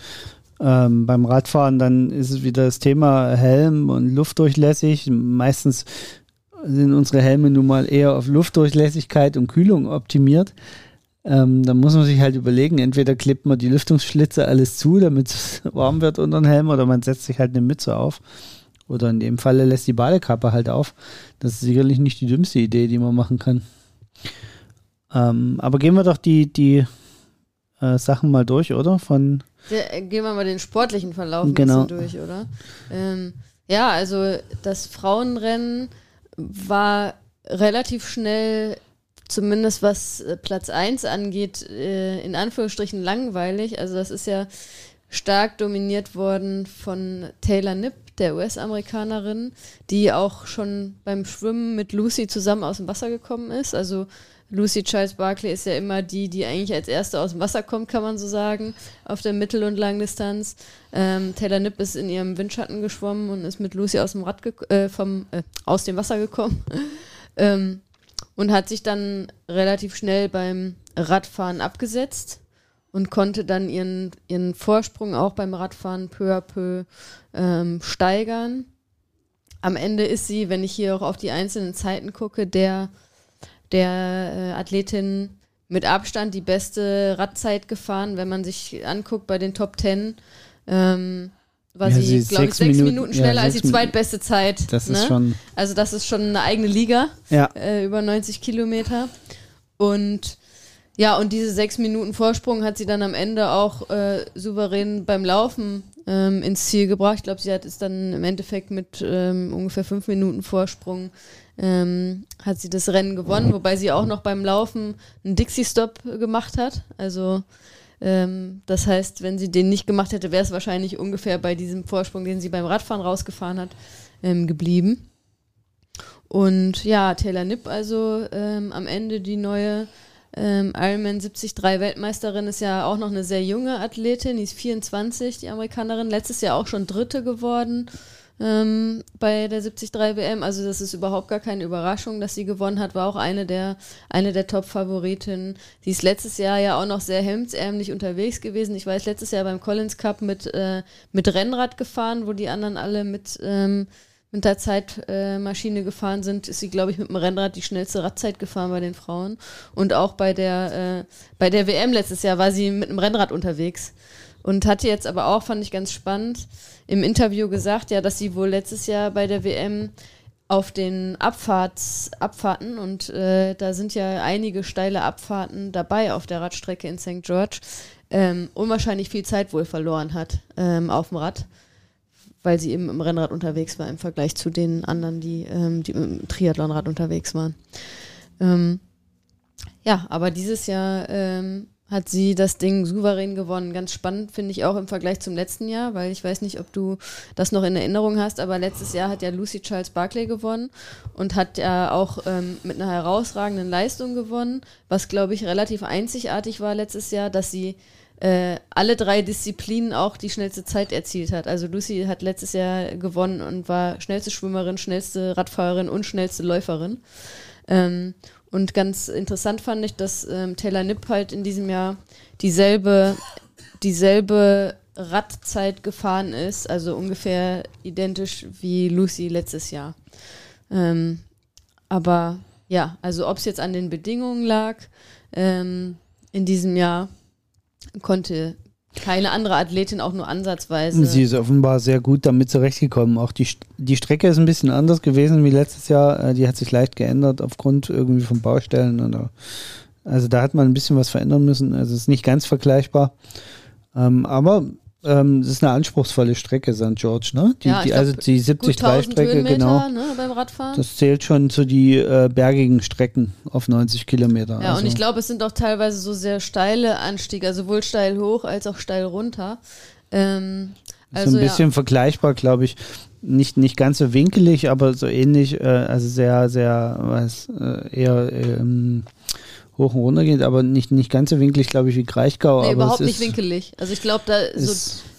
ähm, beim Radfahren, dann ist es wieder das Thema Helm und luftdurchlässig. Meistens sind unsere Helme nun mal eher auf Luftdurchlässigkeit und Kühlung optimiert. Ähm, dann muss man sich halt überlegen, entweder klebt man die Lüftungsschlitze alles zu, damit es warm wird unter den Helm, oder man setzt sich halt eine Mütze auf. Oder in dem Falle lässt die Badekappe halt auf. Das ist sicherlich nicht die dümmste Idee, die man machen kann. Ähm, aber gehen wir doch die, die äh, Sachen mal durch, oder? Von Der, äh, gehen wir mal den sportlichen Verlauf Genau. ein bisschen durch, oder? Ähm, ja, also das Frauenrennen war relativ schnell, zumindest was äh, Platz 1 angeht, äh, in Anführungsstrichen langweilig. Also das ist ja stark dominiert worden von Taylor Nipp, der US-Amerikanerin, die auch schon beim Schwimmen mit Lucy zusammen aus dem Wasser gekommen ist. Also Lucy Charles Barkley ist ja immer die, die eigentlich als erste aus dem Wasser kommt, kann man so sagen, auf der Mittel- und Langdistanz. Ähm, Taylor Nipp ist in ihrem Windschatten geschwommen und ist mit Lucy aus dem Rad äh, vom, äh, aus dem Wasser gekommen. ähm, und hat sich dann relativ schnell beim Radfahren abgesetzt und konnte dann ihren, ihren Vorsprung auch beim Radfahren peu à peu ähm, steigern. Am Ende ist sie, wenn ich hier auch auf die einzelnen Zeiten gucke, der, der äh, Athletin mit Abstand die beste Radzeit gefahren. Wenn man sich anguckt bei den Top Ten, ähm, war Ja, sie, ist glaube ich, sechs Minuten- Minuten ja, schneller als die zweitbeste Zeit. das ist ne? schon, Also das ist schon eine eigene Liga, ja, äh, über 90 Kilometer. Und ja, und diese sechs Minuten Vorsprung hat sie dann am Ende auch äh, souverän beim Laufen ähm, ins Ziel gebracht. Ich glaube, sie hat es dann im Endeffekt mit ähm, ungefähr fünf Minuten Vorsprung ähm, hat sie das Rennen gewonnen, wobei sie auch noch beim Laufen einen Dixie-Stop gemacht hat. Also ähm, das heißt, wenn sie den nicht gemacht hätte, wäre es wahrscheinlich ungefähr bei diesem Vorsprung, den sie beim Radfahren rausgefahren hat, ähm, geblieben. Und ja, Taylor Nipp also ähm, am Ende die neue ähm, Ironman 73 Weltmeisterin ist ja auch noch eine sehr junge Athletin, die ist 24, die Amerikanerin, letztes Jahr auch schon Dritte geworden ähm, bei der 73 WM. Also das ist überhaupt gar keine Überraschung, dass sie gewonnen hat, war auch eine der, eine der Top-Favoritinnen. Die ist letztes Jahr ja auch noch sehr hemdsärmlich unterwegs gewesen. Ich weiß, letztes Jahr beim Collins Cup mit, äh, mit Rennrad gefahren, wo die anderen alle mit, ähm, mit der Zeitmaschine gefahren sind, ist sie, glaube ich, mit dem Rennrad die schnellste Radzeit gefahren bei den Frauen. Und auch bei der, äh, bei der WM letztes Jahr war sie mit einem Rennrad unterwegs. Und hatte jetzt aber auch, fand ich ganz spannend, im Interview gesagt, ja, dass sie wohl letztes Jahr bei der WM auf den Abfahrts, Abfahrten und äh, da sind ja einige steile Abfahrten dabei auf der Radstrecke in St. George, ähm, unwahrscheinlich viel Zeit wohl verloren hat ähm, auf dem Rad, weil sie eben im Rennrad unterwegs war im Vergleich zu den anderen, die, ähm, die im Triathlonrad unterwegs waren. Ähm, ja, aber dieses Jahr ähm, hat sie das Ding souverän gewonnen. Ganz spannend finde ich auch im Vergleich zum letzten Jahr, weil ich weiß nicht, ob du das noch in Erinnerung hast, aber letztes Jahr hat ja Lucy Charles Barclay gewonnen und hat ja auch ähm, mit einer herausragenden Leistung gewonnen, was glaube ich relativ einzigartig war letztes Jahr, dass sie äh, alle drei Disziplinen auch die schnellste Zeit erzielt hat. Also Lucy hat letztes Jahr gewonnen und war schnellste Schwimmerin, schnellste Radfahrerin und schnellste Läuferin. Ähm, und ganz interessant fand ich, dass ähm, Taylor Nipp halt in diesem Jahr dieselbe, dieselbe Radzeit gefahren ist, also ungefähr identisch wie Lucy letztes Jahr. Ähm, aber ja, also ob es jetzt an den Bedingungen lag, ähm, in diesem Jahr konnte keine andere Athletin auch nur ansatzweise. sie ist offenbar sehr gut damit zurechtgekommen. Auch die, die Strecke ist ein bisschen anders gewesen wie letztes Jahr. Äh, Die hat sich leicht geändert aufgrund irgendwie von Baustellen. Oder, also da hat man ein bisschen was verändern müssen. Also es ist nicht ganz vergleichbar. Ähm, aber ähm, es ist eine anspruchsvolle Strecke, St. George, ne? Die, Ja, die, glaub, also die gut 1000 73-Strecke, Höhenmeter genau. ne, beim Radfahren. Das zählt schon zu die äh, bergigen Strecken auf 90 Kilometer. Ja, also, und ich glaube, es sind auch teilweise so sehr steile Anstiege, also sowohl steil hoch als auch steil runter. Ähm, also so ein bisschen vergleichbar, glaube ich. Nicht, nicht ganz so winkelig, aber so ähnlich, äh, also sehr, sehr, was, äh, eher ähm, hoch und runter geht, aber nicht, nicht ganz so winkelig, glaube ich, wie Kraichgau. nee, aber überhaupt nicht winkelig. Also ich glaube, da so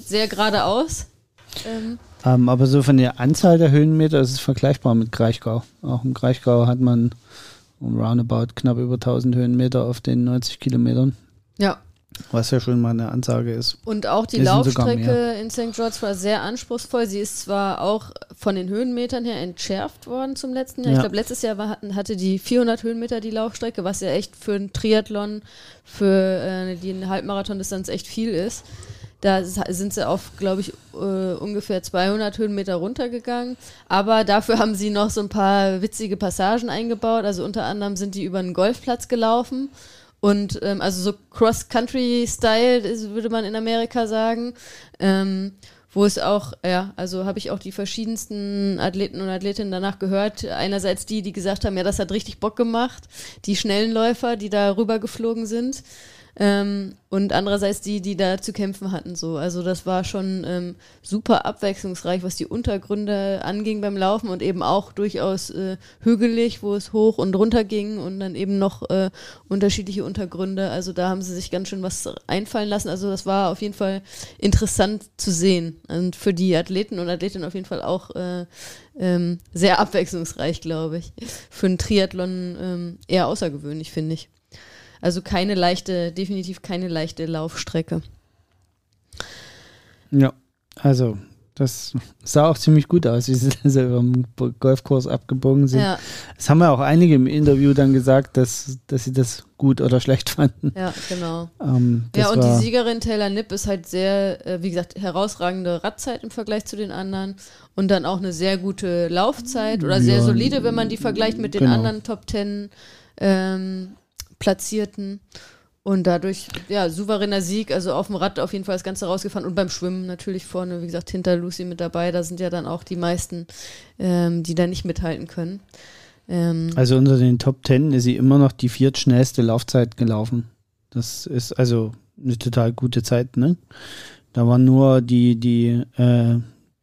sehr geradeaus. Ähm, Ähm, aber so von der Anzahl der Höhenmeter ist es vergleichbar mit Kraichgau. Auch im Kraichgau hat man um roundabout knapp über 1000 Höhenmeter auf den 90 Kilometern. Ja. Was ja schon mal eine Ansage ist. Und auch die Laufstrecke in St. George war sehr anspruchsvoll. Sie ist zwar auch von den Höhenmetern her entschärft worden zum letzten Jahr. Ich Ja. glaube, letztes Jahr war, hatte die 400 Höhenmeter die Laufstrecke, was ja echt für einen Triathlon, für äh, die Halbmarathon-Distanz echt viel ist. Da sind sie auf, glaube ich, äh, ungefähr 200 Höhenmeter runtergegangen. Aber dafür haben sie noch so ein paar witzige Passagen eingebaut. Also unter anderem sind die über einen Golfplatz gelaufen. Und ähm, also so Cross-Country-Style, würde man in Amerika sagen. Ähm, wo es auch, ja, also habe ich auch die verschiedensten Athleten und Athletinnen danach gehört. Einerseits die, die gesagt haben, ja, das hat richtig Bock gemacht. Die schnellen Läufer, die da rüber geflogen sind. Ähm, und andererseits die, die da zu kämpfen hatten. So. Also das war schon ähm, super abwechslungsreich, was die Untergründe anging beim Laufen und eben auch durchaus äh, hügelig, wo es hoch und runter ging und dann eben noch äh, unterschiedliche Untergründe. Also da haben sie sich ganz schön was einfallen lassen. Also das war auf jeden Fall interessant zu sehen. Und für die Athleten und Athletinnen auf jeden Fall auch äh, ähm, sehr abwechslungsreich, glaube ich. Für einen Triathlon ähm, eher außergewöhnlich, finde ich. Also keine leichte, definitiv keine leichte Laufstrecke. Ja, also das sah auch ziemlich gut aus, wie sie dem Golfkurs abgebogen sind. Ja, Es haben ja auch einige im Interview dann gesagt, dass, dass sie das gut oder schlecht fanden. ja, genau. Ähm, das Ja, und die Siegerin Taylor Nipp ist halt sehr, äh, wie gesagt, herausragende Radzeit im Vergleich zu den anderen und dann auch eine sehr gute Laufzeit oder sehr Ja, solide, wenn man die vergleicht mit den genau. anderen Top Ten ähm, Platzierten. Und dadurch, ja, souveräner Sieg, also auf dem Rad auf jeden Fall das Ganze rausgefahren und beim Schwimmen natürlich vorne, wie gesagt, hinter Lucy mit dabei. Da sind ja dann auch die meisten, ähm, die da nicht mithalten können. Ähm, also unter den Top Ten ist sie immer noch die viertschnellste Laufzeit gelaufen. Das ist also eine total gute Zeit, ne? Da waren nur die, die, äh,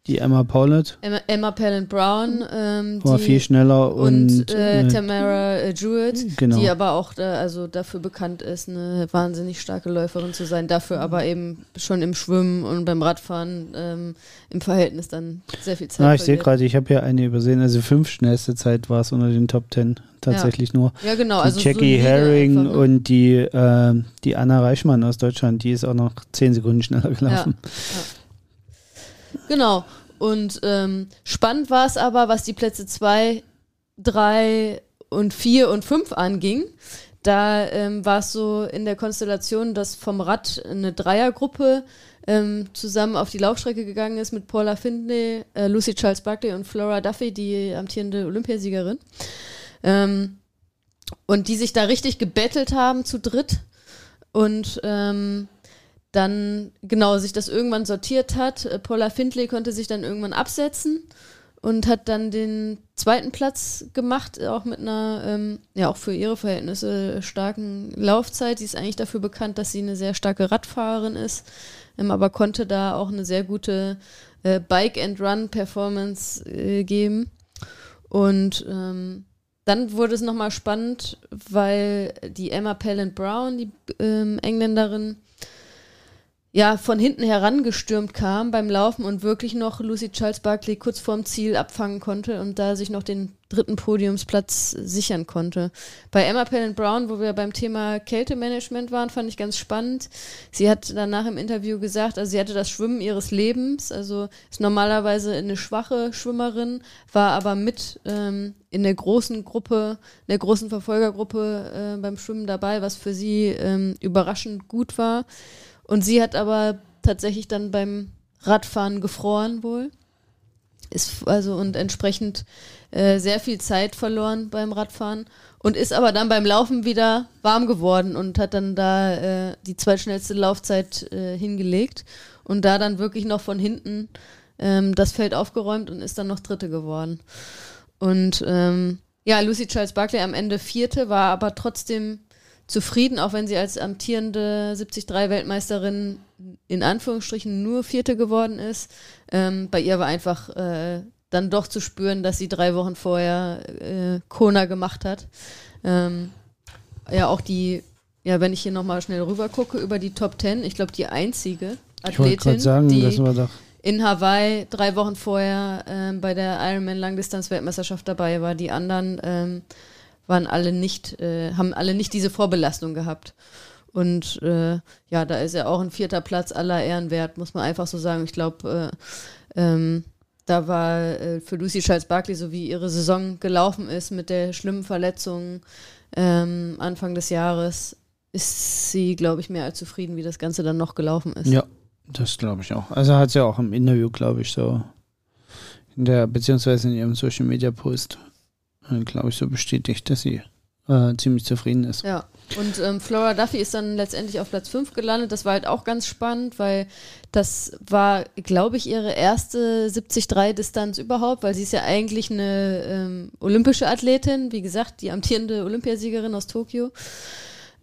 die Emma Paulett Emma, Emma Pallant Brown, ähm, war viel die schneller und, und, äh, äh, Tamara äh, Jewett, genau. die aber auch da, also dafür bekannt ist, eine wahnsinnig starke Läuferin zu sein, dafür aber eben schon im Schwimmen und beim Radfahren ähm, im Verhältnis dann sehr viel Zeit Ah, ich sehe gerade, ich habe hier eine übersehen. Also fünf schnellste Zeit war es unter den Top Ten tatsächlich nur. Ja, genau. Die Also Jackie solide Herring einfach, ne? und die, äh, die Anna Reichmann aus Deutschland, die ist auch noch zehn Sekunden schneller gelaufen. Genau. Und ähm, spannend war es aber, was die Plätze 2, 3 und 4 und 5 anging. Da ähm, war es so in der Konstellation, dass vom Rad eine Dreiergruppe ähm, zusammen auf die Laufstrecke gegangen ist mit Paula Findlay, äh, Lucy Charles Barkley und Flora Duffy, die amtierende Olympiasiegerin. Ähm, und die sich da richtig gebettelt haben zu dritt. Und ähm, dann genau sich das irgendwann sortiert hat. Äh, Paula Findlay konnte sich dann irgendwann absetzen und hat dann den zweiten Platz gemacht, auch mit einer, ähm, ja auch für ihre Verhältnisse starken Laufzeit. Sie ist eigentlich dafür bekannt, dass sie eine sehr starke Radfahrerin ist, ähm, aber konnte da auch eine sehr gute äh, Bike-and-Run-Performance äh, geben. Und ähm, dann wurde es nochmal spannend, weil die Emma Pallant Brown, die ähm, Engländerin, ja, von hinten herangestürmt kam beim Laufen und wirklich noch Lucy Charles Barkley kurz vorm Ziel abfangen konnte und da sich noch den dritten Podiumsplatz sichern konnte. Bei Emma Pallant Brown, wo wir beim Thema Kältemanagement waren, fand ich ganz spannend. Sie hat danach im Interview gesagt, also sie hatte das Schwimmen ihres Lebens, also ist normalerweise eine schwache Schwimmerin, war aber mit ähm, in der großen Gruppe, in der großen Verfolgergruppe äh, beim Schwimmen dabei, was für sie ähm, überraschend gut war. Und sie hat aber tatsächlich dann beim Radfahren gefroren wohl. Ist also und entsprechend äh, sehr viel Zeit verloren beim Radfahren und ist aber dann beim Laufen wieder warm geworden und hat dann da äh, die zweitschnellste Laufzeit äh, hingelegt und da dann wirklich noch von hinten ähm, das Feld aufgeräumt und ist dann noch Dritte geworden. Und ähm, ja, Lucy Charles Barkley am Ende Vierte, war aber trotzdem zufrieden, auch wenn sie als amtierende 73-Weltmeisterin in Anführungsstrichen nur Vierte geworden ist. Ähm, bei ihr war einfach äh, dann doch zu spüren, dass sie drei Wochen vorher äh, Kona gemacht hat. Ähm, ja, auch die, ja, wenn ich hier nochmal schnell rüber gucke, über die Top Ten, ich glaube, die einzige Athletin, sagen, die in Hawaii drei Wochen vorher äh, bei der Ironman Langdistanz-Weltmeisterschaft dabei war. Die anderen ähm, waren alle nicht, äh, haben alle nicht diese Vorbelastung gehabt. Und äh, ja, da ist er auch ein vierter Platz aller Ehren wert, muss man einfach so sagen. Ich glaube, äh, ähm, da war äh, für Lucy Schalz-Barkley, so wie ihre Saison gelaufen ist mit der schlimmen Verletzung ähm, Anfang des Jahres, ist sie, glaube ich, mehr als zufrieden, wie das Ganze dann noch gelaufen ist. Ja, das glaube ich auch. Also hat sie auch im Interview, glaube ich, so in der, beziehungsweise in ihrem Social Media Post, glaube ich, so bestätigt, dass sie äh, ziemlich zufrieden ist. Ja. Und ähm, Flora Duffy ist dann letztendlich auf Platz 5 gelandet. Das war halt auch ganz spannend, weil das war, glaube ich, ihre erste 70-3-Distanz überhaupt, weil sie ist ja eigentlich eine ähm, olympische Athletin, wie gesagt, die amtierende Olympiasiegerin aus Tokio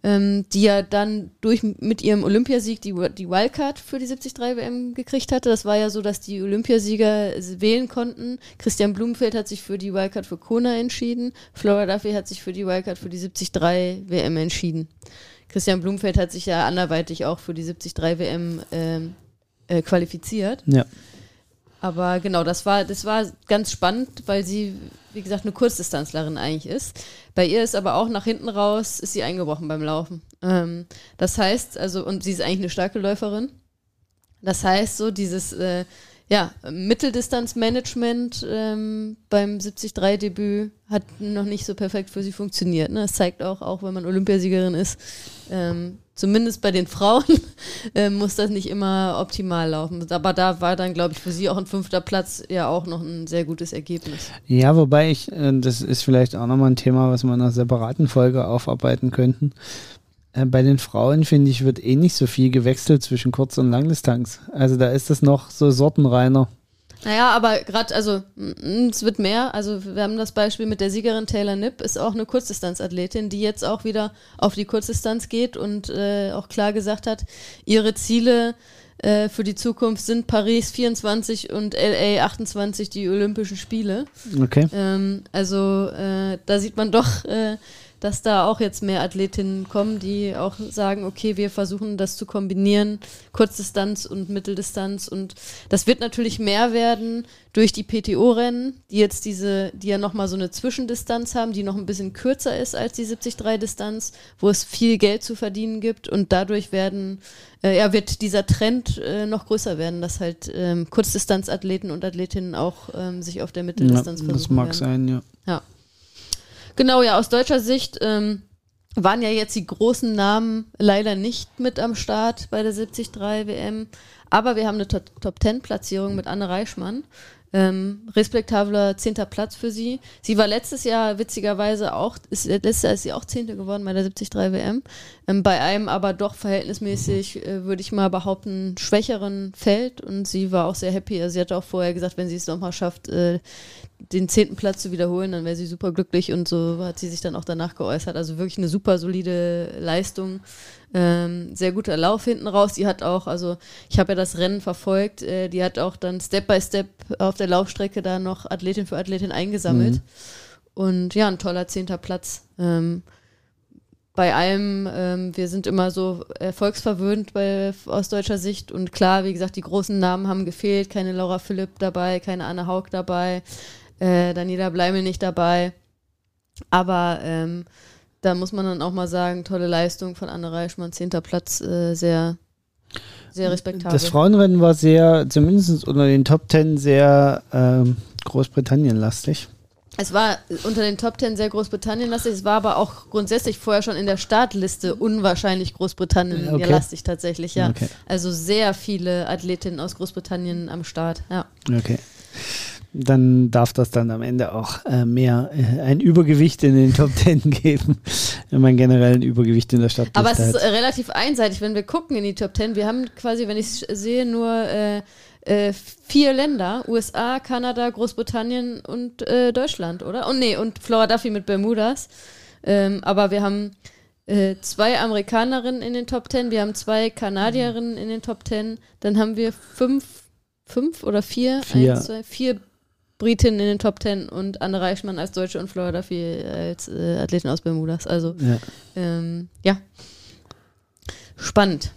ähm, die ja dann durch mit ihrem Olympiasieg die, die Wildcard für die 73 WM gekriegt hatte. Das war ja so, dass die Olympiasieger wählen konnten. Christian Blumenfeld hat sich für die Wildcard für Kona entschieden. Flora Duffy hat sich für die Wildcard für die 73 WM entschieden. Christian Blumenfeld hat sich ja anderweitig auch für die 73 WM ähm, äh, qualifiziert. Ja. Aber genau, das war, das war ganz spannend, weil sie, wie gesagt, eine Kurzdistanzlerin eigentlich ist. Bei ihr ist aber auch nach hinten raus, ist sie eingebrochen beim Laufen. Ähm, das heißt, also, und sie ist eigentlich eine starke Läuferin. Das heißt, so dieses, äh, ja, Mitteldistanzmanagement ähm, beim 73-Debüt hat noch nicht so perfekt für sie funktioniert. Ne? Das zeigt auch, auch wenn man Olympiasiegerin ist, ähm, zumindest bei den Frauen äh, muss das nicht immer optimal laufen. Aber da war dann, glaube ich, für sie auch ein fünfter Platz ja auch noch ein sehr gutes Ergebnis. Ja, wobei ich, äh, das ist vielleicht auch nochmal ein Thema, was wir in einer separaten Folge aufarbeiten könnten. Äh, bei den Frauen, finde ich, wird eh nicht so viel gewechselt zwischen Kurz- und Langdistanz. Also da ist das noch so sortenreiner. Naja, aber gerade, also es wird mehr. Also wir haben das Beispiel mit der Siegerin Taylor Nipp, ist auch eine Kurzdistanzathletin, die jetzt auch wieder auf die Kurzdistanz geht und äh, auch klar gesagt hat, ihre Ziele äh, für die Zukunft sind Paris 24 und LA 28, die Olympischen Spiele. Okay. Ähm, also äh, da sieht man doch, äh, dass da auch jetzt mehr Athletinnen kommen, die auch sagen, okay, wir versuchen das zu kombinieren, Kurzdistanz und Mitteldistanz. Und das wird natürlich mehr werden durch die PTO-Rennen, die jetzt diese, die ja nochmal so eine Zwischendistanz haben, die noch ein bisschen kürzer ist als die 73-Distanz, wo es viel Geld zu verdienen gibt. Und dadurch werden, äh, ja, wird dieser Trend äh, noch größer werden, dass halt ähm, Kurzdistanzathleten und Athletinnen auch ähm, sich auf der Mitteldistanz ja, versuchen. Das mag werden. sein, ja. Ja. Genau, ja, aus deutscher Sicht ähm, waren ja jetzt die großen Namen leider nicht mit am Start bei der 73 WM. Aber wir haben eine Top-10-Platzierung mit Anne Reichmann. Ähm, respektabler zehnter Platz für sie. Sie war letztes Jahr witzigerweise auch, ist, letztes Jahr ist sie auch Zehnte geworden bei der 73 WM. Ähm, bei einem aber doch verhältnismäßig, äh, würde ich mal behaupten, schwächeren Feld und sie war auch sehr happy. Also sie hatte auch vorher gesagt, wenn sie es nochmal schafft, äh, den zehnten Platz zu wiederholen, dann wäre sie super glücklich und so hat sie sich dann auch danach geäußert. Also wirklich eine super solide Leistung. Ähm, sehr guter Lauf hinten raus. Die hat auch, also ich habe ja das Rennen verfolgt, äh, die hat auch dann Step by Step auf der Laufstrecke da noch Athletin für Athletin eingesammelt. Mhm. Und ja, ein toller zehnter Platz. Ähm, bei allem, ähm, wir sind immer so erfolgsverwöhnt bei, aus deutscher Sicht und klar, wie gesagt, die großen Namen haben gefehlt, keine Laura Philipp dabei, keine Anne Haug dabei, äh, Daniela Bleimel nicht dabei. Aber ähm, da muss man dann auch mal sagen, tolle Leistung von Anne Reichmann, zehnter Platz, äh, sehr, sehr respektabel. Das Frauenrennen war sehr, zumindest unter den Top Ten, sehr ähm, Großbritannien-lastig. Es war unter den Top Ten sehr Großbritannien-lastig, es war aber auch grundsätzlich vorher schon in der Startliste unwahrscheinlich Großbritannien-lastig okay. tatsächlich, ja. Okay. Also sehr viele Athletinnen aus Großbritannien am Start, ja. Okay dann darf das dann am Ende auch äh, mehr äh, ein Übergewicht in den Top Ten geben, wenn man generell ein Übergewicht in der Stadt Aber es ist äh, relativ einseitig, wenn wir gucken in die Top Ten. Wir haben quasi, wenn ich es sehe, nur äh, äh, vier Länder: USA, Kanada, Großbritannien und äh, Deutschland, oder? Und nee, und Flora Duffy mit Bermudas. Ähm, aber wir haben zwei Amerikanerinnen in den Top Ten, wir haben zwei Kanadierinnen in den Top Ten, dann haben wir fünf fünf oder vier, vier. Eins, zwei, vier Britin in den Top Ten und Anne Reichmann als Deutsche und Flora Duffy als äh, Athletin aus Bermudas. Also ja. Ähm, ja. Spannend.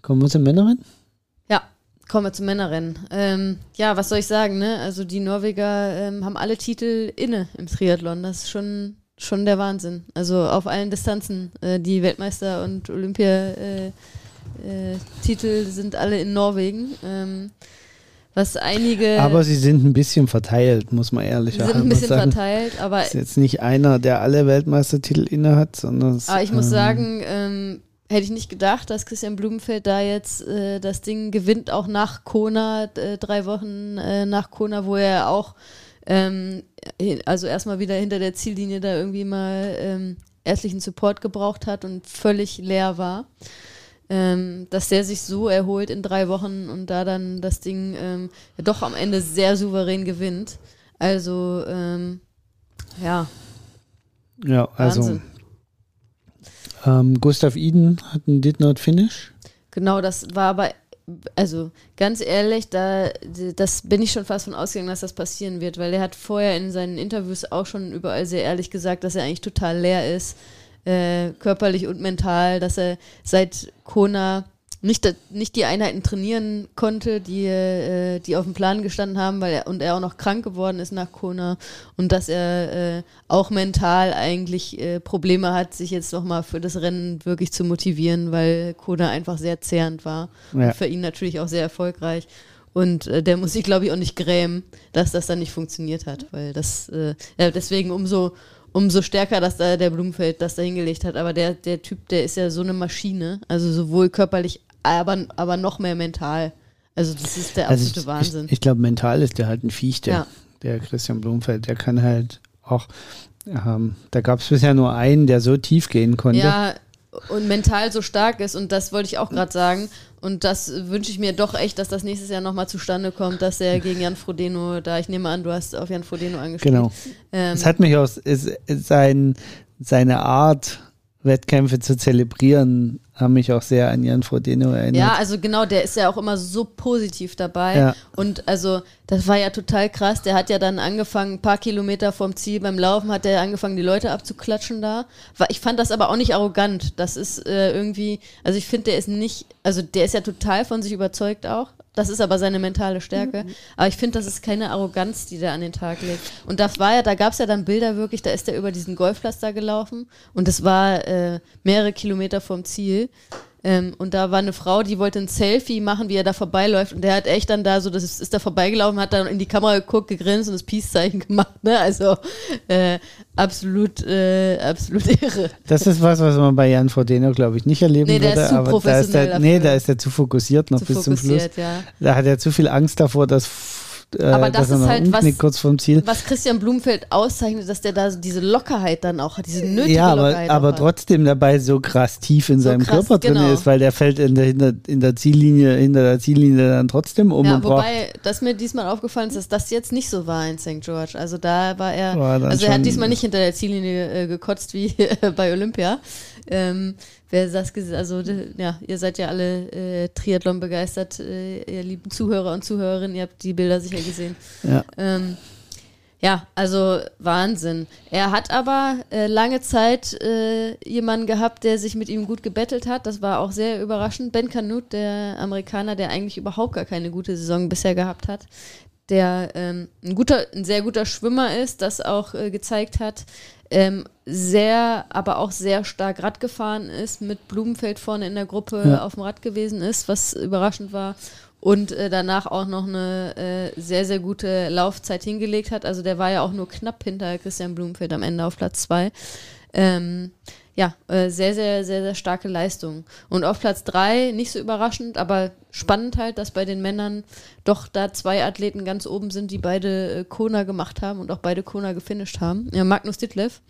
Kommen wir zur Männerin? Ja, Kommen wir zum Männerrennen. Ähm, ja, was soll ich sagen, ne? Also die Norweger ähm, haben alle Titel inne im Triathlon. Das ist schon, schon der Wahnsinn. Also auf allen Distanzen. Äh, die Weltmeister- und Olympiatitel äh, äh, sind alle in Norwegen. Ähm, was einige. Aber sie sind ein bisschen verteilt, muss man ehrlich sagen. Sie sind ein bisschen sagen. verteilt, aber. Ist jetzt nicht einer, der alle Weltmeistertitel inne hat, sondern. Aber ich muss ähm, sagen, ähm, hätte ich nicht gedacht, dass Christian Blumenfeld da jetzt äh, das Ding gewinnt, auch nach Kona, äh, drei Wochen äh, nach Kona, wo er auch, ähm, also erstmal wieder hinter der Ziellinie da irgendwie mal ähm, ärztlichen Support gebraucht hat und völlig leer war ähm, dass der sich so erholt in drei Wochen und da dann das Ding ähm, ja doch am Ende sehr souverän gewinnt. Also, ähm, ja. Ja, also ähm, Gustav Iden hat einen Did Not Finish. Genau, das war aber, also ganz ehrlich, da das bin ich schon fast von ausgegangen, dass das passieren wird, weil er hat vorher in seinen Interviews auch schon überall sehr ehrlich gesagt, dass er eigentlich total leer ist äh, körperlich und mental, dass er seit Kona nicht, nicht die Einheiten trainieren konnte, die, äh, die auf dem Plan gestanden haben, weil er und er auch noch krank geworden ist nach Kona und dass er äh, auch mental eigentlich äh, Probleme hat, sich jetzt nochmal für das Rennen wirklich zu motivieren, weil Kona einfach sehr zehrend war ja. und für ihn natürlich auch sehr erfolgreich. Und äh, der muss sich, glaube ich, auch nicht grämen, dass das dann nicht funktioniert hat, weil das äh, ja, deswegen umso umso stärker, dass da der Blumenfeld das da hingelegt hat. Aber der, der Typ, der ist ja so eine Maschine. Also sowohl körperlich, aber, aber noch mehr mental. Also das ist der also absolute also Wahnsinn. Ich, ich glaube, mental ist der halt ein Viech, der, ja. der Christian Blumenfeld. Der kann halt auch, ähm, da gab es bisher nur einen, der so tief gehen konnte. Ja, und mental so stark ist. Und das wollte ich auch gerade sagen. Und das wünsche ich mir doch echt, dass das nächstes Jahr nochmal zustande kommt, dass er gegen Jan Frodeno, da ich nehme an, du hast auf Jan Frodeno angespielt. Genau. Ähm, es hat mich aus sein, seine Art, Wettkämpfe zu zelebrieren, haben mich auch sehr an Jan Frodeno erinnert. Ja, also genau, der ist ja auch immer so positiv dabei. Ja. Und also, das war ja total krass. Der hat ja dann angefangen, ein paar Kilometer vom Ziel beim Laufen, hat er angefangen, die Leute abzuklatschen da. Ich fand das aber auch nicht arrogant. Das ist äh, irgendwie, also ich finde, der ist nicht, also der ist ja total von sich überzeugt auch. Das ist aber seine mentale Stärke. Mhm. Aber ich finde, das ist keine Arroganz, die der an den Tag legt. Und das war ja, da gab es ja dann Bilder wirklich, da ist er über diesen Golfplatz da gelaufen und es war äh, mehrere Kilometer vom Ziel. Ähm, und da war eine Frau, die wollte ein Selfie machen, wie er da vorbeiläuft. Und der hat echt dann da so, das ist, ist da vorbeigelaufen, hat dann in die Kamera geguckt, gegrinst und das Peace-Zeichen gemacht. Ne? Also äh, absolut, äh, absolut irre. Das ist was, was man bei Jan Frodeno, glaube ich, nicht erleben nee, der würde. Ist zu aber da ist der, nee, da ist er zu fokussiert noch zu bis zum Schluss. Ja. Da hat er zu viel Angst davor, dass äh, aber das ist halt was, kurz vom Ziel. was Christian Blumfeld auszeichnet, dass der da so diese Lockerheit dann auch hat, diese nötige ja, aber, Lockerheit. aber trotzdem dabei so krass tief in so seinem krass, Körper drin genau. ist, weil der fällt in der, hinter, in der Ziellinie, hinter der Ziellinie dann trotzdem um. Ja, wobei, das mir diesmal aufgefallen ist, dass das jetzt nicht so war in St. George. Also da war er, war also er hat diesmal nicht hinter der Ziellinie äh, gekotzt wie bei Olympia. Ähm, wer das also ja, ihr seid ja alle äh, Triathlon begeistert, äh, ihr lieben Zuhörer und Zuhörerinnen, ihr habt die Bilder sicher gesehen. Ja. Ähm, ja, also Wahnsinn. Er hat aber äh, lange Zeit äh, jemanden gehabt, der sich mit ihm gut gebettelt hat. Das war auch sehr überraschend. Ben Canute, der Amerikaner, der eigentlich überhaupt gar keine gute Saison bisher gehabt hat, der ähm, ein guter, ein sehr guter Schwimmer ist, das auch äh, gezeigt hat, ähm, sehr, aber auch sehr stark Rad gefahren ist, mit Blumenfeld vorne in der Gruppe ja. auf dem Rad gewesen ist, was überraschend war. Und äh, danach auch noch eine äh, sehr, sehr gute Laufzeit hingelegt hat. Also der war ja auch nur knapp hinter Christian Blumenfeld am Ende auf Platz zwei. Ähm, ja, äh, sehr, sehr, sehr, sehr starke Leistung. Und auf Platz drei, nicht so überraschend, aber spannend halt, dass bei den Männern doch da zwei Athleten ganz oben sind, die beide äh, Kona gemacht haben und auch beide Kona gefinisht haben. Ja, Magnus Ditlev,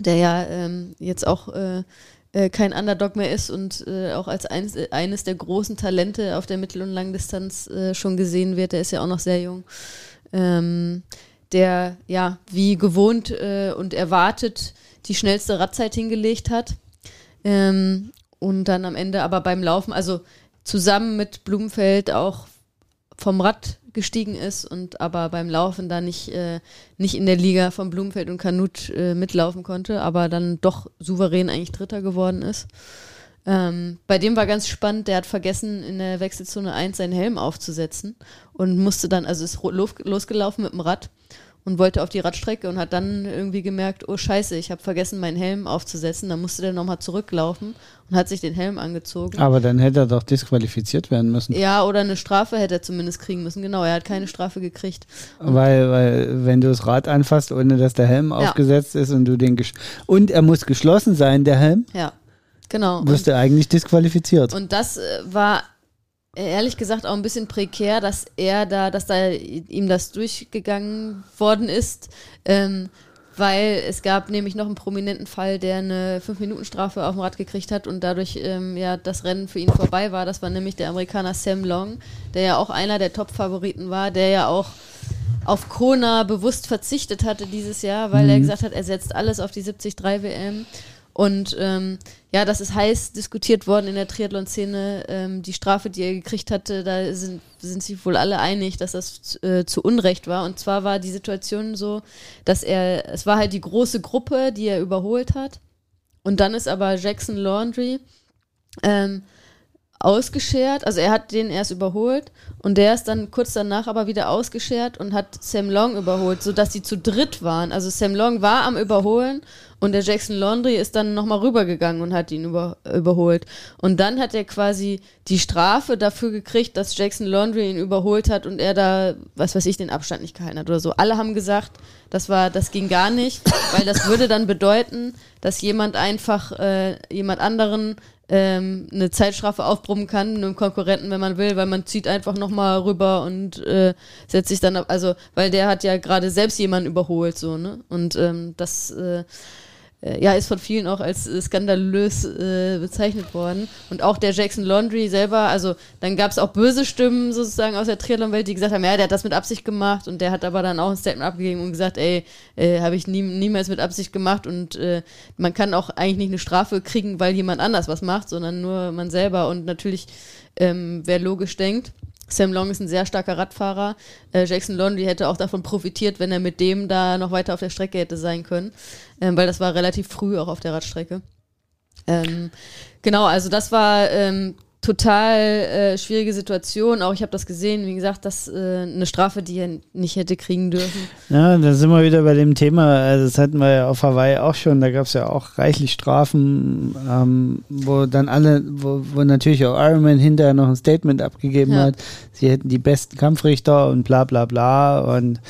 der ja ähm, jetzt auch äh, äh, kein Underdog mehr ist und auch als eines, äh, eines der großen Talente auf der Mittel- und Langdistanz schon gesehen wird. Der ist ja auch noch sehr jung. Ähm, der ja wie gewohnt äh, und erwartet die schnellste Radzeit hingelegt hat. Ähm, und dann am Ende aber beim Laufen, also zusammen mit Blumenfeld auch vom Rad gestiegen ist und aber beim Laufen da nicht, äh, nicht in der Liga von Blumenfeld und Kanut äh, mitlaufen konnte, aber dann doch souverän eigentlich Dritter geworden ist. Ähm, bei dem war ganz spannend, der hat vergessen, in der Wechselzone 1 seinen Helm aufzusetzen und musste dann, also ist losgelaufen mit dem Rad und wollte auf die Radstrecke und hat dann irgendwie gemerkt, oh scheiße, ich habe vergessen, meinen Helm aufzusetzen. Dann musste der nochmal zurücklaufen und hat sich den Helm angezogen. Aber dann hätte er doch disqualifiziert werden müssen. Ja, oder eine Strafe hätte er zumindest kriegen müssen. Genau, er hat keine Strafe gekriegt. weil, weil wenn du das Rad anfasst, ohne dass der Helm ja. aufgesetzt ist und du den und er muss geschlossen sein, der Helm. Ja. Genau. Wirst du eigentlich disqualifiziert. Und das äh, war ehrlich gesagt auch ein bisschen prekär, dass er da, dass da ihm das durchgegangen worden ist. Ähm, weil es gab nämlich noch einen prominenten Fall, der eine 5-Minuten-Strafe auf dem Rad gekriegt hat und dadurch ähm, ja das Rennen für ihn vorbei war. Das war nämlich der Amerikaner Sam Long, der ja auch einer der Top-Favoriten war, der ja auch auf Kona bewusst verzichtet hatte dieses Jahr, weil mhm. er gesagt hat, er setzt alles auf die 73 WM und ähm, ja, das ist heiß diskutiert worden in der Triathlon-Szene. Ähm, die Strafe, die er gekriegt hatte, da sind, sind sich wohl alle einig, dass das äh, zu Unrecht war. Und zwar war die Situation so, dass er, es war halt die große Gruppe, die er überholt hat. Und dann ist aber Jackson Laundry ähm, ausgeschert. Also er hat den erst überholt und der ist dann kurz danach aber wieder ausgeschert und hat Sam Long überholt, sodass sie zu dritt waren. Also Sam Long war am Überholen und der Jackson Laundry ist dann nochmal rübergegangen und hat ihn über, überholt. Und dann hat er quasi die Strafe dafür gekriegt, dass Jackson Laundry ihn überholt hat und er da, was weiß ich, den Abstand nicht gehalten hat oder so. Alle haben gesagt, das war, das ging gar nicht, weil das würde dann bedeuten, dass jemand einfach äh, jemand anderen ähm, eine Zeitstrafe aufbrummen kann, einem Konkurrenten, wenn man will, weil man zieht einfach nochmal rüber und äh, setzt sich dann, also, weil der hat ja gerade selbst jemanden überholt, so, ne? Und ähm, das äh, ja, ist von vielen auch als äh, skandalös äh, bezeichnet worden. Und auch der Jackson Laundry selber, also dann gab es auch böse Stimmen sozusagen aus der Triathlon-Welt, die gesagt haben, ja, der hat das mit Absicht gemacht und der hat aber dann auch ein Statement abgegeben und gesagt, ey, äh, habe ich nie, niemals mit Absicht gemacht und äh, man kann auch eigentlich nicht eine Strafe kriegen, weil jemand anders was macht, sondern nur man selber und natürlich, ähm, wer logisch denkt. Sam Long ist ein sehr starker Radfahrer. Äh, Jackson Lonely hätte auch davon profitiert, wenn er mit dem da noch weiter auf der Strecke hätte sein können, ähm, weil das war relativ früh auch auf der Radstrecke. Ähm, genau, also das war ähm, total äh, schwierige Situation. Auch ich habe das gesehen, wie gesagt, das äh, eine Strafe, die er nicht hätte kriegen dürfen. Ja, da sind wir wieder bei dem Thema. Also das hatten wir ja auf Hawaii auch schon. Da gab es ja auch reichlich Strafen, ähm, wo dann alle, wo, wo natürlich auch Ironman hinterher noch ein Statement abgegeben ja. hat. Sie hätten die besten Kampfrichter und bla bla bla und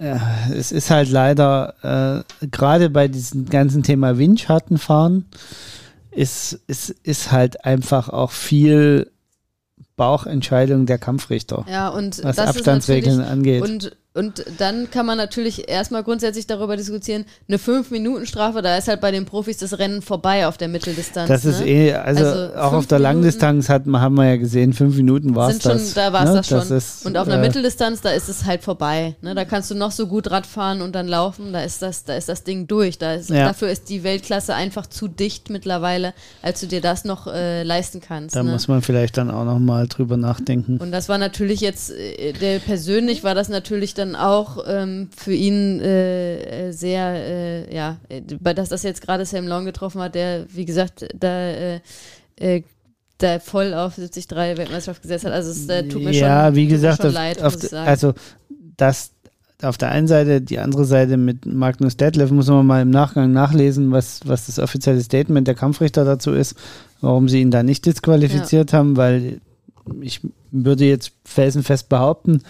ja, es ist halt leider äh, gerade bei diesem ganzen Thema Windschattenfahren ist, ist, ist halt einfach auch viel Bauchentscheidung der Kampfrichter. Ja, und was Abstandsregeln angeht. Und und dann kann man natürlich erstmal grundsätzlich darüber diskutieren, eine 5-Minuten-Strafe, da ist halt bei den Profis das Rennen vorbei auf der Mitteldistanz. Das ist ne? eh, also, also auch auf der Langdistanz hat, haben wir ja gesehen, 5 Minuten war es das. Da war es ne? das schon. Das ist, und auf einer äh, Mitteldistanz, da ist es halt vorbei. Ne? Da kannst du noch so gut Radfahren und dann laufen, da ist das, da ist das Ding durch. Da ist, ja. Dafür ist die Weltklasse einfach zu dicht mittlerweile, als du dir das noch äh, leisten kannst. Da ne? muss man vielleicht dann auch nochmal drüber nachdenken. Und das war natürlich jetzt, äh, der persönlich war das natürlich dann dann auch ähm, für ihn äh, äh, sehr, äh, ja, dass das jetzt gerade Sam Long getroffen hat, der, wie gesagt, da, äh, äh da voll auf 73 Weltmeisterschaft gesetzt hat. Also es tut mir ja, schon, wie gesagt, schon leid, auf, also das auf der einen Seite, die andere Seite mit Magnus Detlef muss man mal im Nachgang nachlesen, was, was das offizielle Statement der Kampfrichter dazu ist, warum sie ihn da nicht disqualifiziert ja. haben, weil ich würde jetzt felsenfest behaupten,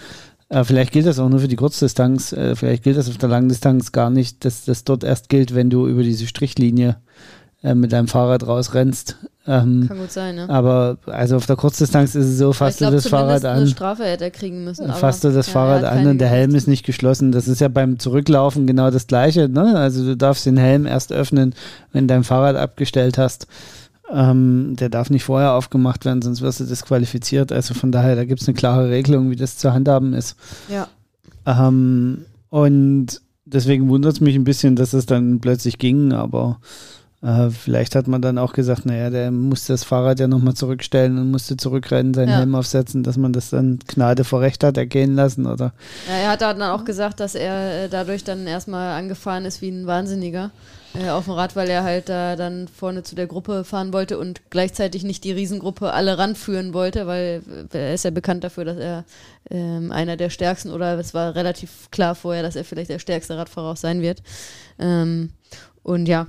äh, vielleicht gilt das auch nur für die Kurzdistanz. Äh, vielleicht gilt das auf der Langdistanz gar nicht, dass das dort erst gilt, wenn du über diese Strichlinie äh, mit deinem Fahrrad rausrennst. Ähm, Kann gut sein, ne? Aber also auf der Kurzdistanz ist es so, fasst du das Fahrrad an. Eine Strafe hätte er kriegen müssen. Fasst du das ja, Fahrrad an und der Helm ist nicht geschlossen. Das ist ja beim Zurücklaufen genau das Gleiche. Ne? Also du darfst den Helm erst öffnen, wenn du dein Fahrrad abgestellt hast. Ähm, der darf nicht vorher aufgemacht werden, sonst wirst du disqualifiziert. Also von daher, da gibt es eine klare Regelung, wie das zu handhaben ist. Ja. Ähm, und deswegen wundert es mich ein bisschen, dass es dann plötzlich ging, aber Äh, vielleicht hat man dann auch gesagt, naja, der musste das Fahrrad ja nochmal zurückstellen und musste zurückrennen, seinen Ja. Helm aufsetzen, dass man das dann Gnade vor Recht hat ergehen lassen, oder? Ja, er hat dann auch gesagt, dass er äh, dadurch dann erstmal angefahren ist wie ein Wahnsinniger äh, auf dem Rad, weil er halt da dann vorne zu der Gruppe fahren wollte und gleichzeitig nicht die Riesengruppe alle ranführen wollte, weil äh, er ist ja bekannt dafür, dass er ähm, einer der stärksten oder es war relativ klar vorher, dass er vielleicht der stärkste Radfahrer auch sein wird. Ähm, und ja.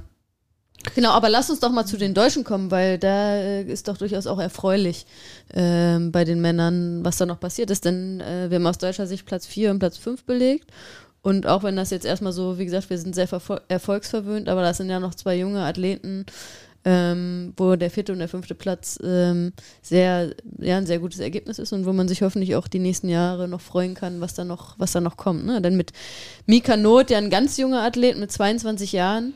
Genau, aber lass uns doch mal zu den Deutschen kommen, weil da äh, ist doch durchaus auch erfreulich ähm, bei den Männern, was da noch passiert ist. Denn äh, wir haben aus deutscher Sicht Platz 4 und Platz 5 belegt. Und auch wenn das jetzt erstmal so, wie gesagt, wir sind sehr erfolgsverwöhnt, aber das sind ja noch zwei junge Athleten, ähm, wo der vierte und der fünfte Platz ähm, sehr, ja, ein sehr gutes Ergebnis ist und wo man sich hoffentlich auch die nächsten Jahre noch freuen kann, was da noch, was da noch kommt. Ne? Denn mit Mika Not, ja ein ganz junger Athlet mit 22 Jahren,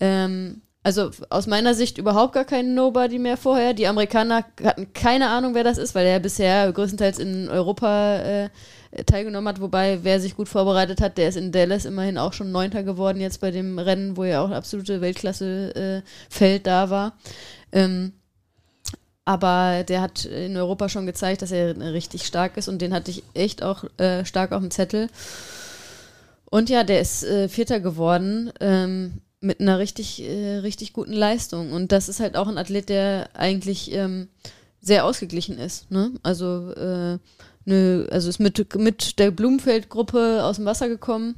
ähm, also aus meiner Sicht überhaupt gar kein Nobody mehr vorher. Die Amerikaner hatten keine Ahnung, wer das ist, weil er bisher größtenteils in Europa äh, teilgenommen hat. Wobei, wer sich gut vorbereitet hat, der ist in Dallas immerhin auch schon Neunter geworden jetzt bei dem Rennen, wo er auch absolute Weltklasse-Feld da war. Ähm, aber der hat in Europa schon gezeigt, dass er richtig stark ist und den hatte ich echt auch äh, stark auf dem Zettel. Und ja, der ist äh, Vierter geworden ähm, mit einer richtig, äh, richtig guten Leistung. Und das ist halt auch ein Athlet, der eigentlich ähm, sehr ausgeglichen ist. Ne? Also, äh, ne, also ist mit, mit der Blumenfeld-Gruppe aus dem Wasser gekommen.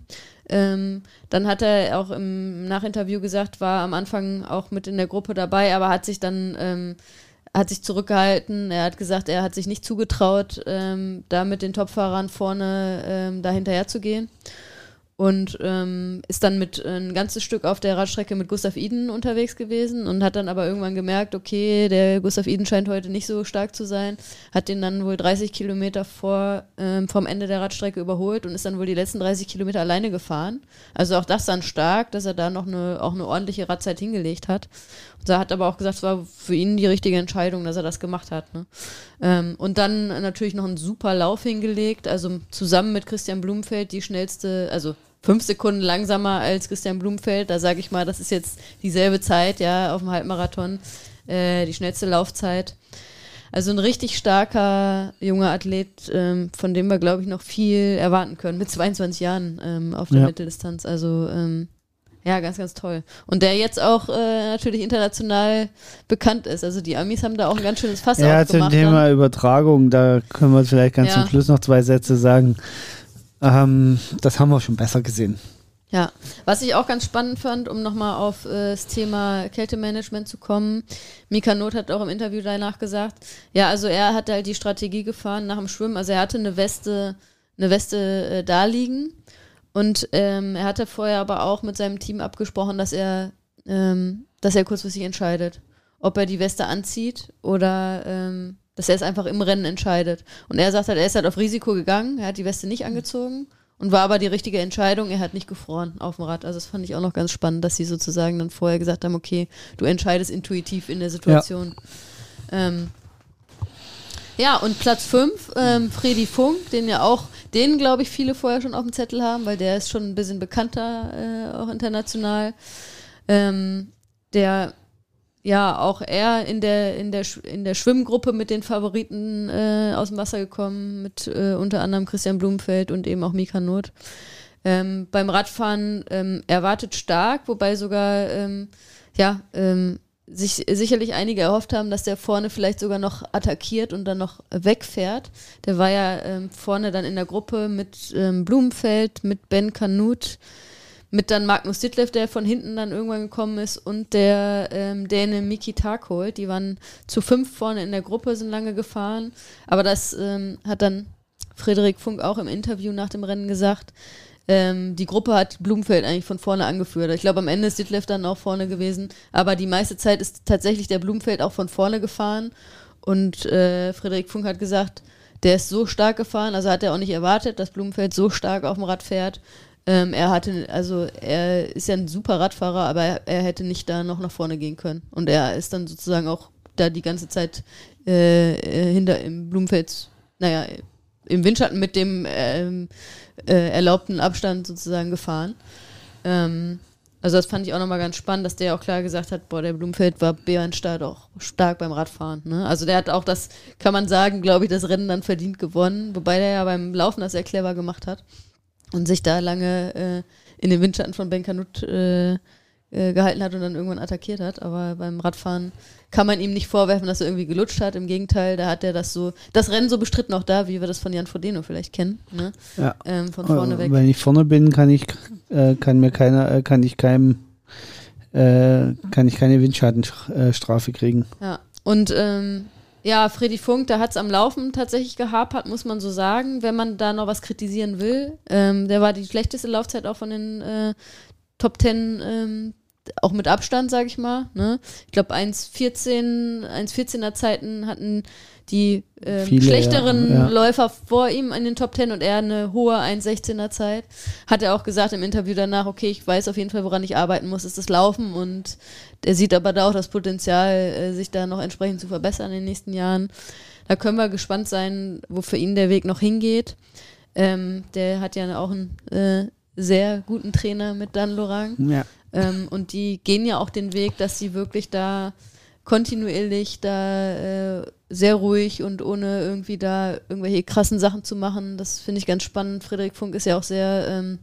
Ähm, dann hat er auch im Nachinterview gesagt, war am Anfang auch mit in der Gruppe dabei, aber hat sich dann ähm, hat sich zurückgehalten. Er hat gesagt, er hat sich nicht zugetraut, ähm, da mit den Topfahrern vorne ähm, da hinterher zu gehen. Und ähm, ist dann mit äh, ein ganzes Stück auf der Radstrecke mit Gustav Iden unterwegs gewesen und hat dann aber irgendwann gemerkt, okay, der Gustav Iden scheint heute nicht so stark zu sein, hat den dann wohl 30 Kilometer vor, ähm, vom Ende der Radstrecke überholt und ist dann wohl die letzten 30 Kilometer alleine gefahren. Also auch das dann stark, dass er da noch eine, auch eine ordentliche Radzeit hingelegt hat. Und er hat aber auch gesagt, es war für ihn die richtige Entscheidung, dass er das gemacht hat. Ne? Ähm, und dann natürlich noch einen super Lauf hingelegt, also zusammen mit Christian Blumenfeld die schnellste, also fünf Sekunden langsamer als Christian Blumenfeld. Da sage ich mal, das ist jetzt dieselbe Zeit, ja, auf dem Halbmarathon, äh, die schnellste Laufzeit. Also ein richtig starker junger Athlet, ähm, von dem wir, glaube ich, noch viel erwarten können, mit 22 Jahren ähm, auf der Ja. Mitteldistanz. Also ähm, ja, ganz, ganz toll. Und der jetzt auch äh, natürlich international bekannt ist. Also die Amis haben da auch ein ganz schönes Fass Ja, zum aufgemacht. Thema dann. Übertragung, da können wir vielleicht ganz Ja. zum Schluss noch zwei Sätze sagen. Ähm, das haben wir schon besser gesehen. Ja, was ich auch ganz spannend fand, um nochmal auf äh, das Thema Kältemanagement zu kommen, Mika Not hat auch im Interview danach gesagt, ja, also er hat halt die Strategie gefahren nach dem Schwimmen, also er hatte eine Weste, eine Weste äh, da liegen und ähm, er hatte vorher aber auch mit seinem Team abgesprochen, dass er, ähm, dass er kurzfristig entscheidet, ob er die Weste anzieht oder ähm, dass er es einfach im Rennen entscheidet. Und er sagt halt, er ist halt auf Risiko gegangen, er hat die Weste nicht angezogen und war aber die richtige Entscheidung, er hat nicht gefroren auf dem Rad. Also das fand ich auch noch ganz spannend, dass sie sozusagen dann vorher gesagt haben, okay, du entscheidest intuitiv in der Situation. Ähm, ja, und Platz 5, ähm, Freddy Funk, den ja auch, den glaube ich viele vorher schon auf dem Zettel haben, weil der ist schon ein bisschen bekannter, äh, auch international. Ähm, der ja auch er in der, in der, in der Schwimmgruppe mit den Favoriten äh, aus dem Wasser gekommen, mit äh, unter anderem Christian Blumenfeld und eben auch Mika Not. Ähm, beim Radfahren ähm, erwartet stark, wobei sogar ähm, ja, ähm, sich sicherlich einige erhofft haben, dass der vorne vielleicht sogar noch attackiert und dann noch wegfährt. Der war ja ähm, vorne dann in der Gruppe mit ähm, Blumenfeld, mit Ben Kanut, mit dann Magnus Ditlev, der von hinten dann irgendwann gekommen ist und der ähm, Däne Miki Tarkold. Die waren zu fünf vorne in der Gruppe, sind lange gefahren. Aber das ähm, hat dann Frederik Funk auch im Interview nach dem Rennen gesagt. Ähm, die Gruppe hat Blumenfeld eigentlich von vorne angeführt. Ich glaube, am Ende ist Ditlev dann auch vorne gewesen. Aber die meiste Zeit ist tatsächlich der Blumenfeld auch von vorne gefahren. Und äh, Frederik Funk hat gesagt, der ist so stark gefahren, also hat er auch nicht erwartet, dass Blumenfeld so stark auf dem Rad fährt. Ähm, er hatte, also er ist ja ein super Radfahrer, aber er, er hätte nicht da noch nach vorne gehen können. Und er ist dann sozusagen auch da die ganze Zeit äh, äh, hinter im Blumenfeld, naja, im Windschatten mit dem ähm, äh, erlaubten Abstand sozusagen gefahren. Ähm, Also das fand ich auch nochmal ganz spannend, dass der auch klar gesagt hat, boah, der Blumfeld war bärenstark auch stark beim Radfahren. Ne? Also der hat auch das, kann man sagen, glaube ich, das Rennen dann verdient gewonnen, wobei der ja beim Laufen das sehr clever gemacht hat und sich da lange äh, in den Windschatten von Ben Kanut äh, äh, gehalten hat und dann irgendwann attackiert hat. Aber beim Radfahren kann man ihm nicht vorwerfen, dass er irgendwie gelutscht hat. Im Gegenteil, da hat er das so, das Rennen so bestritten auch da, wie wir das von Jan Frodeno vielleicht kennen. Ne? Ja. Ähm, von vorne Äh, weg. Wenn ich vorne bin, kann ich, äh, kann mir keiner, äh, kann ich keinem, äh, kann ich keine Windschattenstrafe kriegen. Ja, und ähm, ja, Freddy Funk, da hat es am Laufen tatsächlich gehapert, muss man so sagen, wenn man da noch was kritisieren will. Ähm, der war die schlechteste Laufzeit auch von den äh, Top Ten, ähm, auch mit Abstand, sage ich mal. Ne? Ich glaube, 1,14, 1,14er Zeiten hatten die ähm, Viele, schlechteren ja, ja. Läufer vor ihm in den Top Ten und er eine hohe 1,16er Zeit. Hat er auch gesagt im Interview danach, okay, ich weiß auf jeden Fall, woran ich arbeiten muss, ist das Laufen und er sieht aber da auch das Potenzial, äh, sich da noch entsprechend zu verbessern in den nächsten Jahren. Da können wir gespannt sein, wo für ihn der Weg noch hingeht. Ähm, der hat ja auch einen äh, sehr guten Trainer mit Dan Lorang. Ja. Ähm, und die gehen ja auch den Weg, dass sie wirklich da kontinuierlich da äh, sehr ruhig und ohne irgendwie da irgendwelche krassen Sachen zu machen. Das finde ich ganz spannend. Frederik Funk ist ja auch sehr, ähm,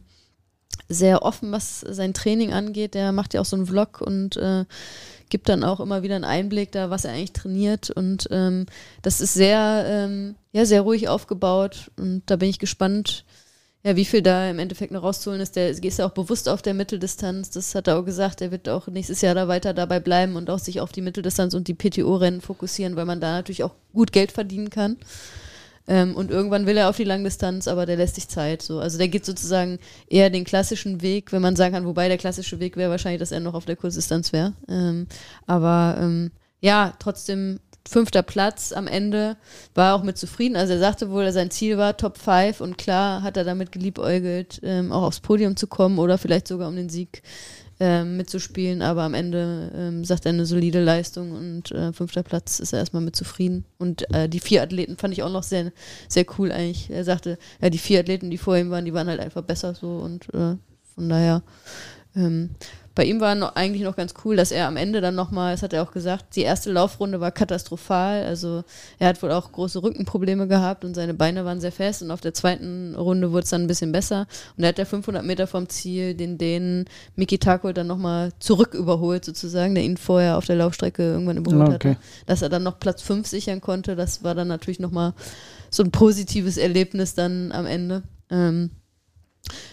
sehr offen, was sein Training angeht. Der macht ja auch so einen Vlog und äh, gibt dann auch immer wieder einen Einblick da, was er eigentlich trainiert. Und ähm, das ist sehr, ähm, ja, sehr ruhig aufgebaut. Und da bin ich gespannt, ja, wie viel da im Endeffekt noch rauszuholen ist. Der ist ja auch bewusst auf der Mitteldistanz. Das hat er auch gesagt. Er wird auch nächstes Jahr da weiter dabei bleiben und auch sich auf die Mitteldistanz und die PTO-Rennen fokussieren, weil man da natürlich auch gut Geld verdienen kann. Ähm, und irgendwann will er auf die Langdistanz, aber der lässt sich Zeit. So. Also der geht sozusagen eher den klassischen Weg, wenn man sagen kann, wobei der klassische Weg wäre wahrscheinlich, dass er noch auf der Kurzdistanz wäre. Ähm, aber ähm, ja, trotzdem fünfter Platz am Ende, war auch mit zufrieden. Also er sagte wohl, sein Ziel war Top 5 und klar hat er damit geliebäugelt, ähm, auch aufs Podium zu kommen oder vielleicht sogar um den Sieg ähm, mitzuspielen. Aber am Ende ähm, sagt er eine solide Leistung und äh, fünfter Platz ist er erstmal mit zufrieden. Und äh, die vier Athleten fand ich auch noch sehr, sehr cool eigentlich. Er sagte, ja, die vier Athleten, die vor ihm waren, die waren halt einfach besser so und äh, von daher ähm, bei ihm war noch, eigentlich noch ganz cool, dass er am Ende dann nochmal, das hat er auch gesagt, die erste Laufrunde war katastrophal. Also er hat wohl auch große Rückenprobleme gehabt und seine Beine waren sehr fest. Und auf der zweiten Runde wurde es dann ein bisschen besser. Und er hat ja 500 Meter vom Ziel den Dänen Miki Takol dann nochmal zurück überholt sozusagen, der ihn vorher auf der Laufstrecke irgendwann überholt Ah, okay. hatte. Dass er dann noch Platz 5 sichern konnte, das war dann natürlich nochmal so ein positives Erlebnis dann am Ende. Ähm,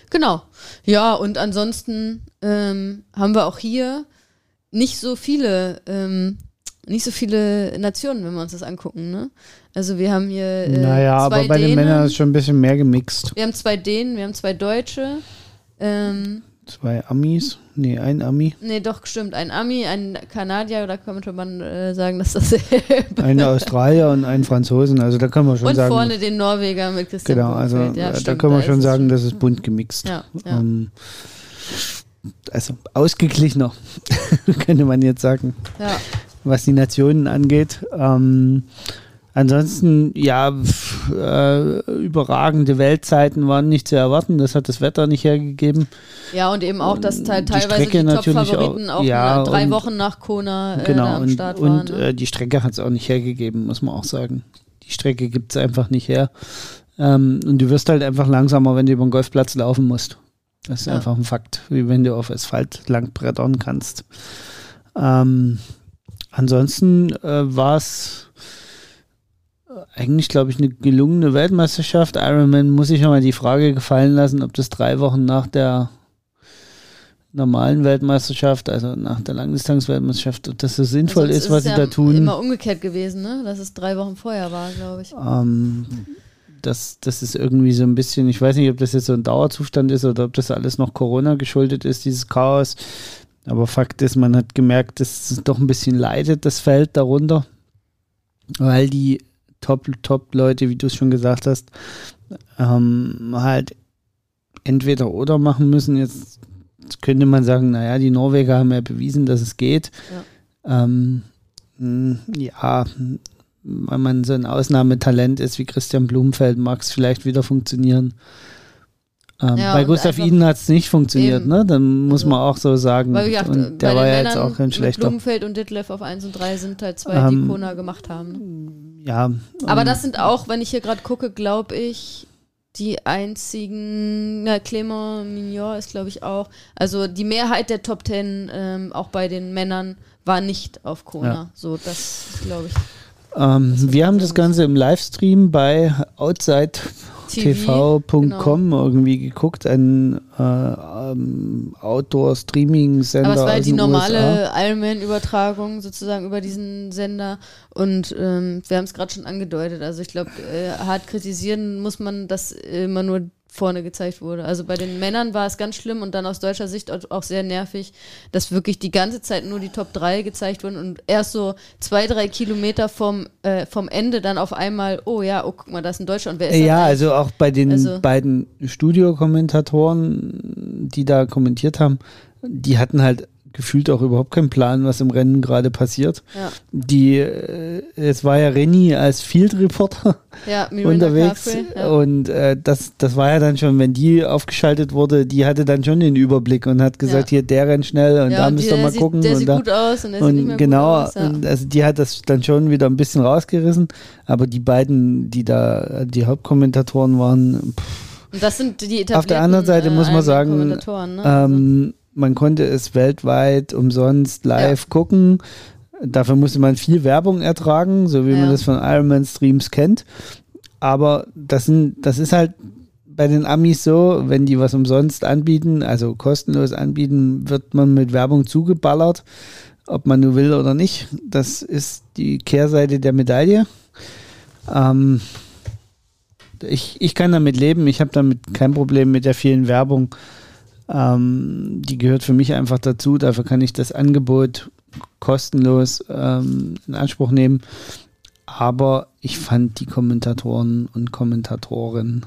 Genau. Ja, und ansonsten ähm, haben wir auch hier nicht so viele, ähm, nicht so viele Nationen, wenn wir uns das angucken. Ne? Also wir haben hier äh, naja, aber bei den Dänen, Männern ist schon ein bisschen mehr gemixt. wir haben zwei Dänen, wir haben zwei Deutsche. Ähm, Zwei Amis, nee, ein Ami. nee, doch, stimmt. Ein Ami, ein Kanadier, da könnte man äh, sagen, dass das Ein Australier und ein Franzosen, also da können wir schon Und sagen. vorne den Norweger mit Christian genau, also ja, äh, da stimmt, können wir ist schon sagen, das ist bunt gemixt. Ja, ja. Ähm, also ausgeglichener, könnte man jetzt sagen, ja. was die Nationen angeht. Ähm, ansonsten, ja, pf, äh, überragende Weltzeiten waren nicht zu erwarten. Das hat das Wetter nicht hergegeben. Ja, und eben auch, dass te Die teilweise Strecke die natürlich Top-Favoriten auch, auch, ja, na- drei und- Wochen nach Kona äh, genau, am und, Start und waren. Ne? äh, die Strecke hat es auch nicht hergegeben, muss man auch sagen. Die Strecke gibt es einfach nicht her. Ähm, und du wirst halt einfach langsamer, wenn du über den Golfplatz laufen musst. Das ist Ja. einfach ein Fakt, wie wenn du auf Asphalt lang brettern kannst. Ähm, ansonsten äh, war es eigentlich, glaube ich, eine gelungene Weltmeisterschaft. Ironman muss ich nochmal die Frage gefallen lassen, ob das drei Wochen nach der normalen Weltmeisterschaft, also nach der Langdistanz-Weltmeisterschaft, ob das so sinnvoll Sonst ist, was sie es da ja tun. immer umgekehrt gewesen, ne? dass es drei Wochen vorher war, glaube ich. Ähm, das, das ist irgendwie so ein bisschen, ich weiß nicht, ob das jetzt so ein Dauerzustand ist oder ob das alles noch Corona geschuldet ist, dieses Chaos. Aber Fakt ist, man hat gemerkt, dass es doch ein bisschen leidet, das Feld darunter, weil die Top, Top-Leute, wie du es schon gesagt hast, ähm, halt entweder oder machen müssen. Jetzt könnte man sagen, naja, die Norweger haben ja bewiesen, dass es geht. Ähm, mh, ja, wenn man so ein Ausnahmetalent ist wie Christian Blumenfeld, mag es vielleicht wieder funktionieren. Ähm, Ja, bei Gustav Iden hat es nicht funktioniert, Eben. ne? Dann muss Also, man auch so sagen. Weil gesagt, und der war ja jetzt auch kein schlechter. Blumenfeld und Ditlev auf 1 und 3 sind halt zwei, die Ähm, Kona gemacht haben. Ja. Aber ähm, das sind auch, wenn ich hier gerade gucke, glaube ich, die einzigen, na, Clément Mignon ist, glaube ich, auch. Also die Mehrheit der Top Ten, ähm, auch bei den Männern, war nicht auf Kona. Ja. So, das glaube ich. Ähm, wir haben das Ganze im Livestream bei outside.tv.com genau. irgendwie geguckt, ein äh, ähm, Outdoor-Streaming-Sender. Aber es war aus die normale Ironman-Übertragung sozusagen über diesen Sender. Und ähm, wir haben es gerade schon angedeutet. Also ich glaube, äh, hart kritisieren muss man, dass immer nur vorne gezeigt wurde. Also bei den Männern war es ganz schlimm und dann aus deutscher Sicht auch- sehr nervig, dass wirklich die ganze Zeit nur die Top 3 gezeigt wurden und erst so zwei, drei Kilometer vom, äh, vom Ende dann auf einmal, oh ja, oh guck mal, da ist ein Deutscher und wer ist das Ja, also auch bei den Also- beiden Studiokommentatoren, die da kommentiert haben, die hatten halt gefühlt auch überhaupt keinen Plan, was im Rennen gerade passiert. Ja, Die, äh, es war ja Renny als Field Reporter ja unterwegs Carfrey, ja. und äh, das, das war ja dann schon, wenn die aufgeschaltet wurde, die hatte dann schon den Überblick und hat gesagt, hier der rennt schnell und da und müsst ihr mal sieht, gucken. Der und sieht da, gut aus und der sieht nicht genau, aus. Und also die hat das dann schon wieder ein bisschen rausgerissen, aber die beiden, die da die Hauptkommentatoren waren, pff, Und das sind die etablierten Auf der anderen Seite muss man sagen, ne? Also, ähm, man konnte es weltweit umsonst live gucken. Dafür musste man viel Werbung ertragen, so wie Ja. man das von Ironman Streams kennt. Aber das, sind, das ist halt bei den Amis so, wenn die was umsonst anbieten, also kostenlos anbieten, wird man mit Werbung zugeballert, ob man nur will oder nicht. Das ist die Kehrseite der Medaille. Ähm, ich, ich kann damit leben, ich habe damit kein Problem mit der vielen Werbung. Ähm, die gehört für mich einfach dazu. Dafür kann ich das Angebot kostenlos ähm, in Anspruch nehmen. Aber ich fand die Kommentatoren und Kommentatorinnen,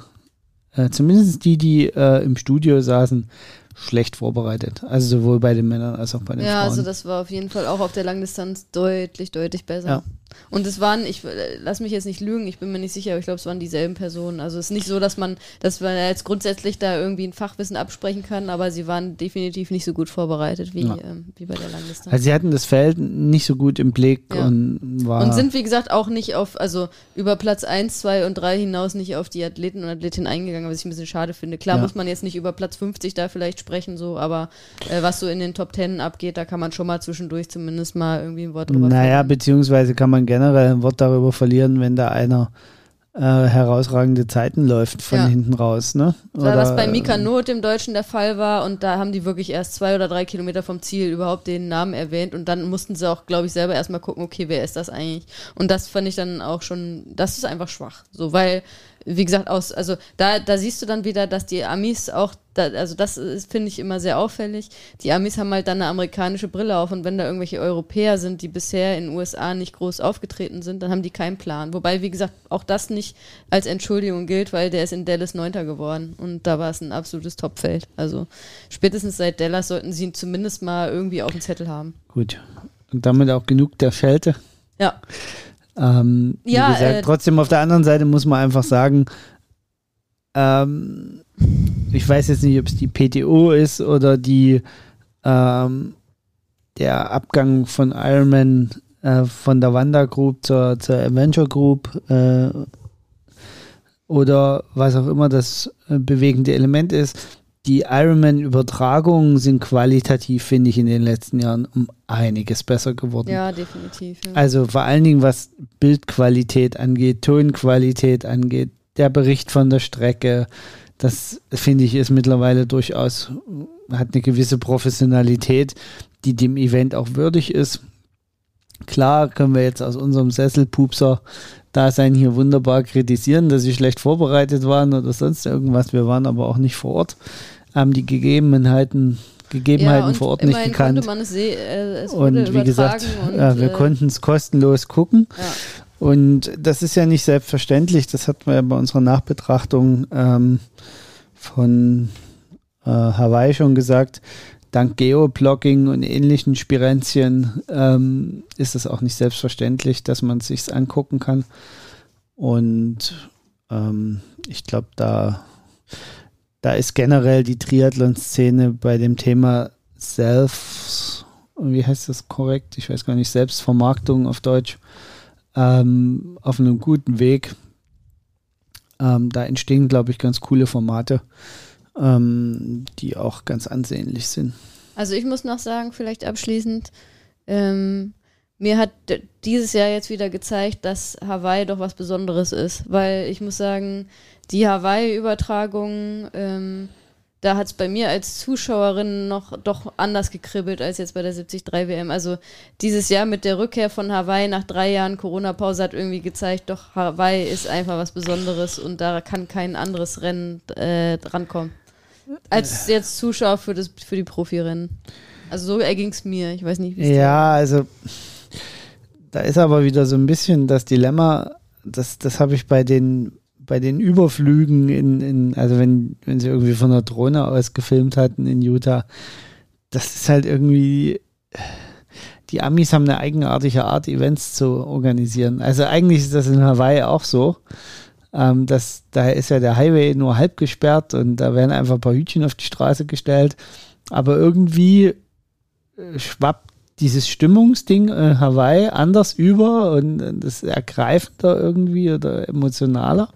äh, zumindest die, die äh, im Studio saßen, schlecht vorbereitet. Also sowohl bei den Männern als auch bei den ja, Frauen. also das war auf jeden Fall auch auf der Langdistanz deutlich, deutlich besser. Ja. Und es waren, ich äh, lass mich jetzt nicht lügen, ich bin mir nicht sicher, aber ich glaube, es waren dieselben Personen. Also es ist nicht so, dass man, dass man jetzt grundsätzlich da irgendwie ein Fachwissen absprechen kann, aber sie waren definitiv nicht so gut vorbereitet wie, Ja. ähm, wie bei der Langdistanz. also sie hatten das Feld nicht so gut im Blick Ja. und war Und sind, wie gesagt, auch nicht auf, also über Platz 1, 2 und 3 hinaus nicht auf die Athleten und Athletinnen eingegangen, was ich ein bisschen schade finde. Klar Ja. muss man jetzt nicht über Platz 50 da vielleicht sprechen, so, aber äh, was so in den Top 10 abgeht, da kann man schon mal zwischendurch zumindest mal irgendwie ein Wort drüber Naja, verlieren. beziehungsweise kann man generell ein Wort darüber verlieren, wenn da einer äh, herausragende Zeiten läuft von Ja. hinten raus, ne? Klar, was bei ähm, Mika Not im Deutschen der Fall war und da haben die wirklich erst zwei oder drei Kilometer vom Ziel überhaupt den Namen erwähnt und dann mussten sie auch, glaube ich, selber erstmal gucken, okay, wer ist das eigentlich? Und das fand ich dann auch schon, das ist einfach schwach. So, weil, wie gesagt, aus, also da, da siehst du dann wieder, dass die Amis auch, da, also das ist, finde ich immer sehr auffällig. Die Amis haben halt dann eine amerikanische Brille auf und wenn da irgendwelche Europäer sind, die bisher in den USA nicht groß aufgetreten sind, dann haben die keinen Plan. Wobei, wie gesagt, auch das nicht als Entschuldigung gilt, weil der ist in Dallas Neunter geworden und da war es ein absolutes Topfeld. Also spätestens seit Dallas sollten sie ihn zumindest mal irgendwie auf dem Zettel haben. Gut. Und damit auch genug der Schelte. Ja, Ähm, wie Ja, gesagt, äh, trotzdem auf der anderen Seite muss man einfach sagen, ähm, ich weiß jetzt nicht, ob es die PTO ist oder die ähm, der Abgang von Ironman äh, von der Wanda Group zur, zur Adventure Group äh, oder was auch immer das äh, bewegende Element ist. Die Ironman-Übertragungen sind qualitativ, finde ich, in den letzten Jahren um einiges besser geworden. ja, definitiv. Ja. Also vor allen Dingen, was Bildqualität angeht, Tonqualität angeht, der Bericht von der Strecke, das finde ich ist mittlerweile durchaus, hat eine gewisse Professionalität, die dem Event auch würdig ist. Klar können wir jetzt aus unserem Sesselpupser Dasein hier wunderbar kritisieren, dass sie schlecht vorbereitet waren oder sonst irgendwas. Wir waren aber auch nicht vor Ort, haben die Gegebenheiten, Gegebenheiten und vor Ort nicht gekannt. es äh, es Und wie gesagt, und, ja, wir äh, konnten es kostenlos gucken. Ja. Und das ist ja nicht selbstverständlich. Das hatten wir ja bei unserer Nachbetrachtung ähm, von äh, Hawaii schon gesagt. Dank Geoblogging und ähnlichen Spirenzien ähm, ist es auch nicht selbstverständlich, dass man es sich angucken kann. Und ähm, ich glaube, da da ist generell die Triathlon-Szene bei dem Thema Self, wie heißt das korrekt? Ich weiß gar nicht, Selbstvermarktung auf Deutsch, ähm, auf einem guten Weg. Ähm, da entstehen, glaube ich, ganz coole Formate, ähm, die auch ganz ansehnlich sind. Also ich muss noch sagen, vielleicht abschließend, ähm, mir hat dieses Jahr jetzt wieder gezeigt, dass Hawaii doch was Besonderes ist, weil ich muss sagen, die Hawaii-Übertragung, ähm, da hat es bei mir als Zuschauerin noch doch anders gekribbelt als jetzt bei der 73 WM. Also dieses Jahr mit der Rückkehr von Hawaii nach drei Jahren Corona-Pause hat irgendwie gezeigt, doch Hawaii ist einfach was Besonderes und da kann kein anderes Rennen äh, drankommen. Als jetzt Zuschauer für, das, für die Profirennen. Also so erging es mir. Ich weiß nicht, wie es Ja, also da ist aber wieder so ein bisschen das Dilemma, das, das habe ich bei den, bei den Überflügen in, in, also wenn, wenn sie irgendwie von der Drohne aus gefilmt hatten in Utah, das ist halt irgendwie, die Amis haben eine eigenartige Art, Events zu organisieren. Also eigentlich ist das in Hawaii auch so. Ähm, das, da ist ja der Highway nur halb gesperrt und da werden einfach ein paar Hütchen auf die Straße gestellt. Aber irgendwie schwappt dieses Stimmungsding äh, Hawaii anders über und äh, das ergreifender irgendwie oder emotionaler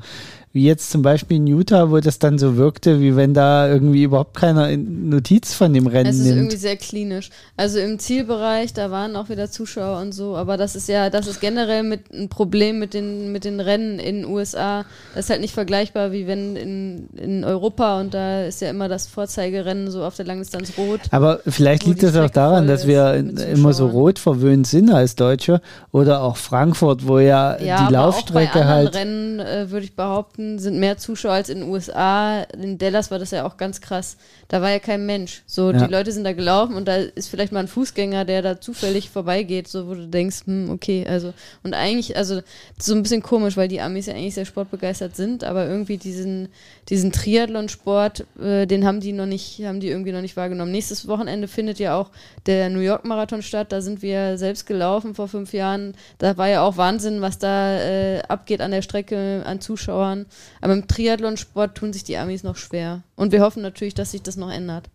wie jetzt zum Beispiel in Utah, wo das dann so wirkte, wie wenn da irgendwie überhaupt keiner Notiz von dem Rennen nimmt. Es ist nimmt. irgendwie sehr klinisch. Also im Zielbereich, da waren auch wieder Zuschauer und so, aber das ist ja, das ist generell mit ein Problem mit den, mit den Rennen in den USA. Das ist halt nicht vergleichbar, wie wenn in, in Europa und da ist ja immer das Vorzeigerennen so auf der Langdistanz rot. Aber vielleicht liegt es auch daran, dass wir immer so rot verwöhnt sind als Deutsche oder auch Frankfurt, wo ja, ja die Laufstrecke auch bei halt. Rennen äh, würde ich behaupten, Washington sind mehr Zuschauer als in den USA. In Dallas war das ja auch ganz krass. Da war ja kein Mensch. So, ja. die Leute sind da gelaufen und da ist vielleicht mal ein Fußgänger, der da zufällig vorbeigeht, so wo du denkst, hm, okay, also und eigentlich, also so ein bisschen komisch, weil die Amis ja eigentlich sehr sportbegeistert sind, aber irgendwie diesen, diesen Triathlon-Sport, äh, den haben die noch nicht, haben die irgendwie noch nicht wahrgenommen. Nächstes Wochenende findet ja auch der New York Marathon statt. Da sind wir selbst gelaufen vor fünf Jahren. Da war ja auch Wahnsinn, was da äh, abgeht an der Strecke an Zuschauern. Aber im Triathlonsport tun sich die Amis noch schwer. Und wir hoffen natürlich, dass sich das noch ändert.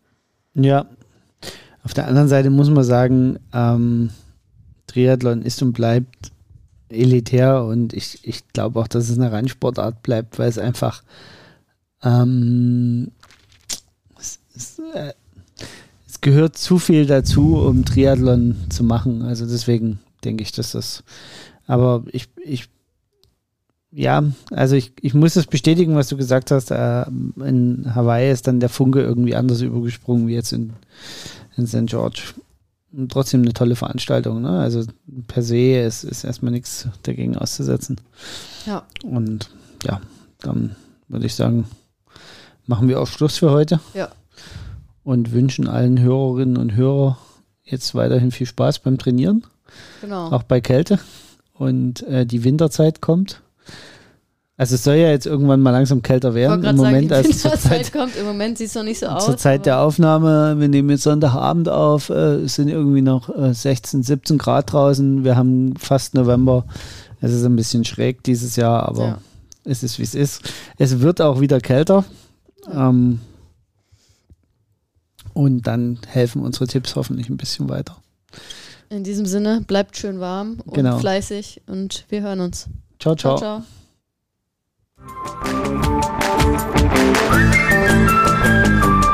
Ja. Auf der anderen Seite muss man sagen, ähm, Triathlon ist und bleibt elitär und ich, ich glaube auch, dass es eine Randsportart bleibt, weil es einfach ähm, es, es, äh, es, gehört zu viel dazu, um Triathlon zu machen. Also deswegen denke ich, dass das. Aber ich, ich ja, also ich, ich muss das bestätigen, was du gesagt hast. Äh, in Hawaii ist dann der Funke irgendwie anders übergesprungen wie jetzt in, in St. George. Und trotzdem eine tolle Veranstaltung. Ne? Also per se ist, ist erstmal nichts dagegen auszusetzen. Ja. Und ja, dann würde ich sagen, machen wir auch Schluss für heute. Ja. Und wünschen allen Hörerinnen und Hörern jetzt weiterhin viel Spaß beim Trainieren. Genau. Auch bei Kälte. Und äh, die Winterzeit kommt. Also es soll ja jetzt irgendwann mal langsam kälter werden. Im Moment, sagen, als zur Zeit, kommt, im Moment sieht es noch nicht so aus. Zur Zeit der Aufnahme, wir nehmen jetzt Sonntagabend auf, äh, es sind irgendwie noch äh, 16, 17 Grad draußen. Wir haben fast November. Es ist ein bisschen schräg dieses Jahr, aber ja. es ist wie es ist. Es wird auch wieder kälter. Ähm, und dann helfen unsere Tipps hoffentlich ein bisschen weiter. In diesem Sinne, bleibt schön warm und genau. fleißig und wir hören uns. ciao. ciao. ciao, ciao. Thank you.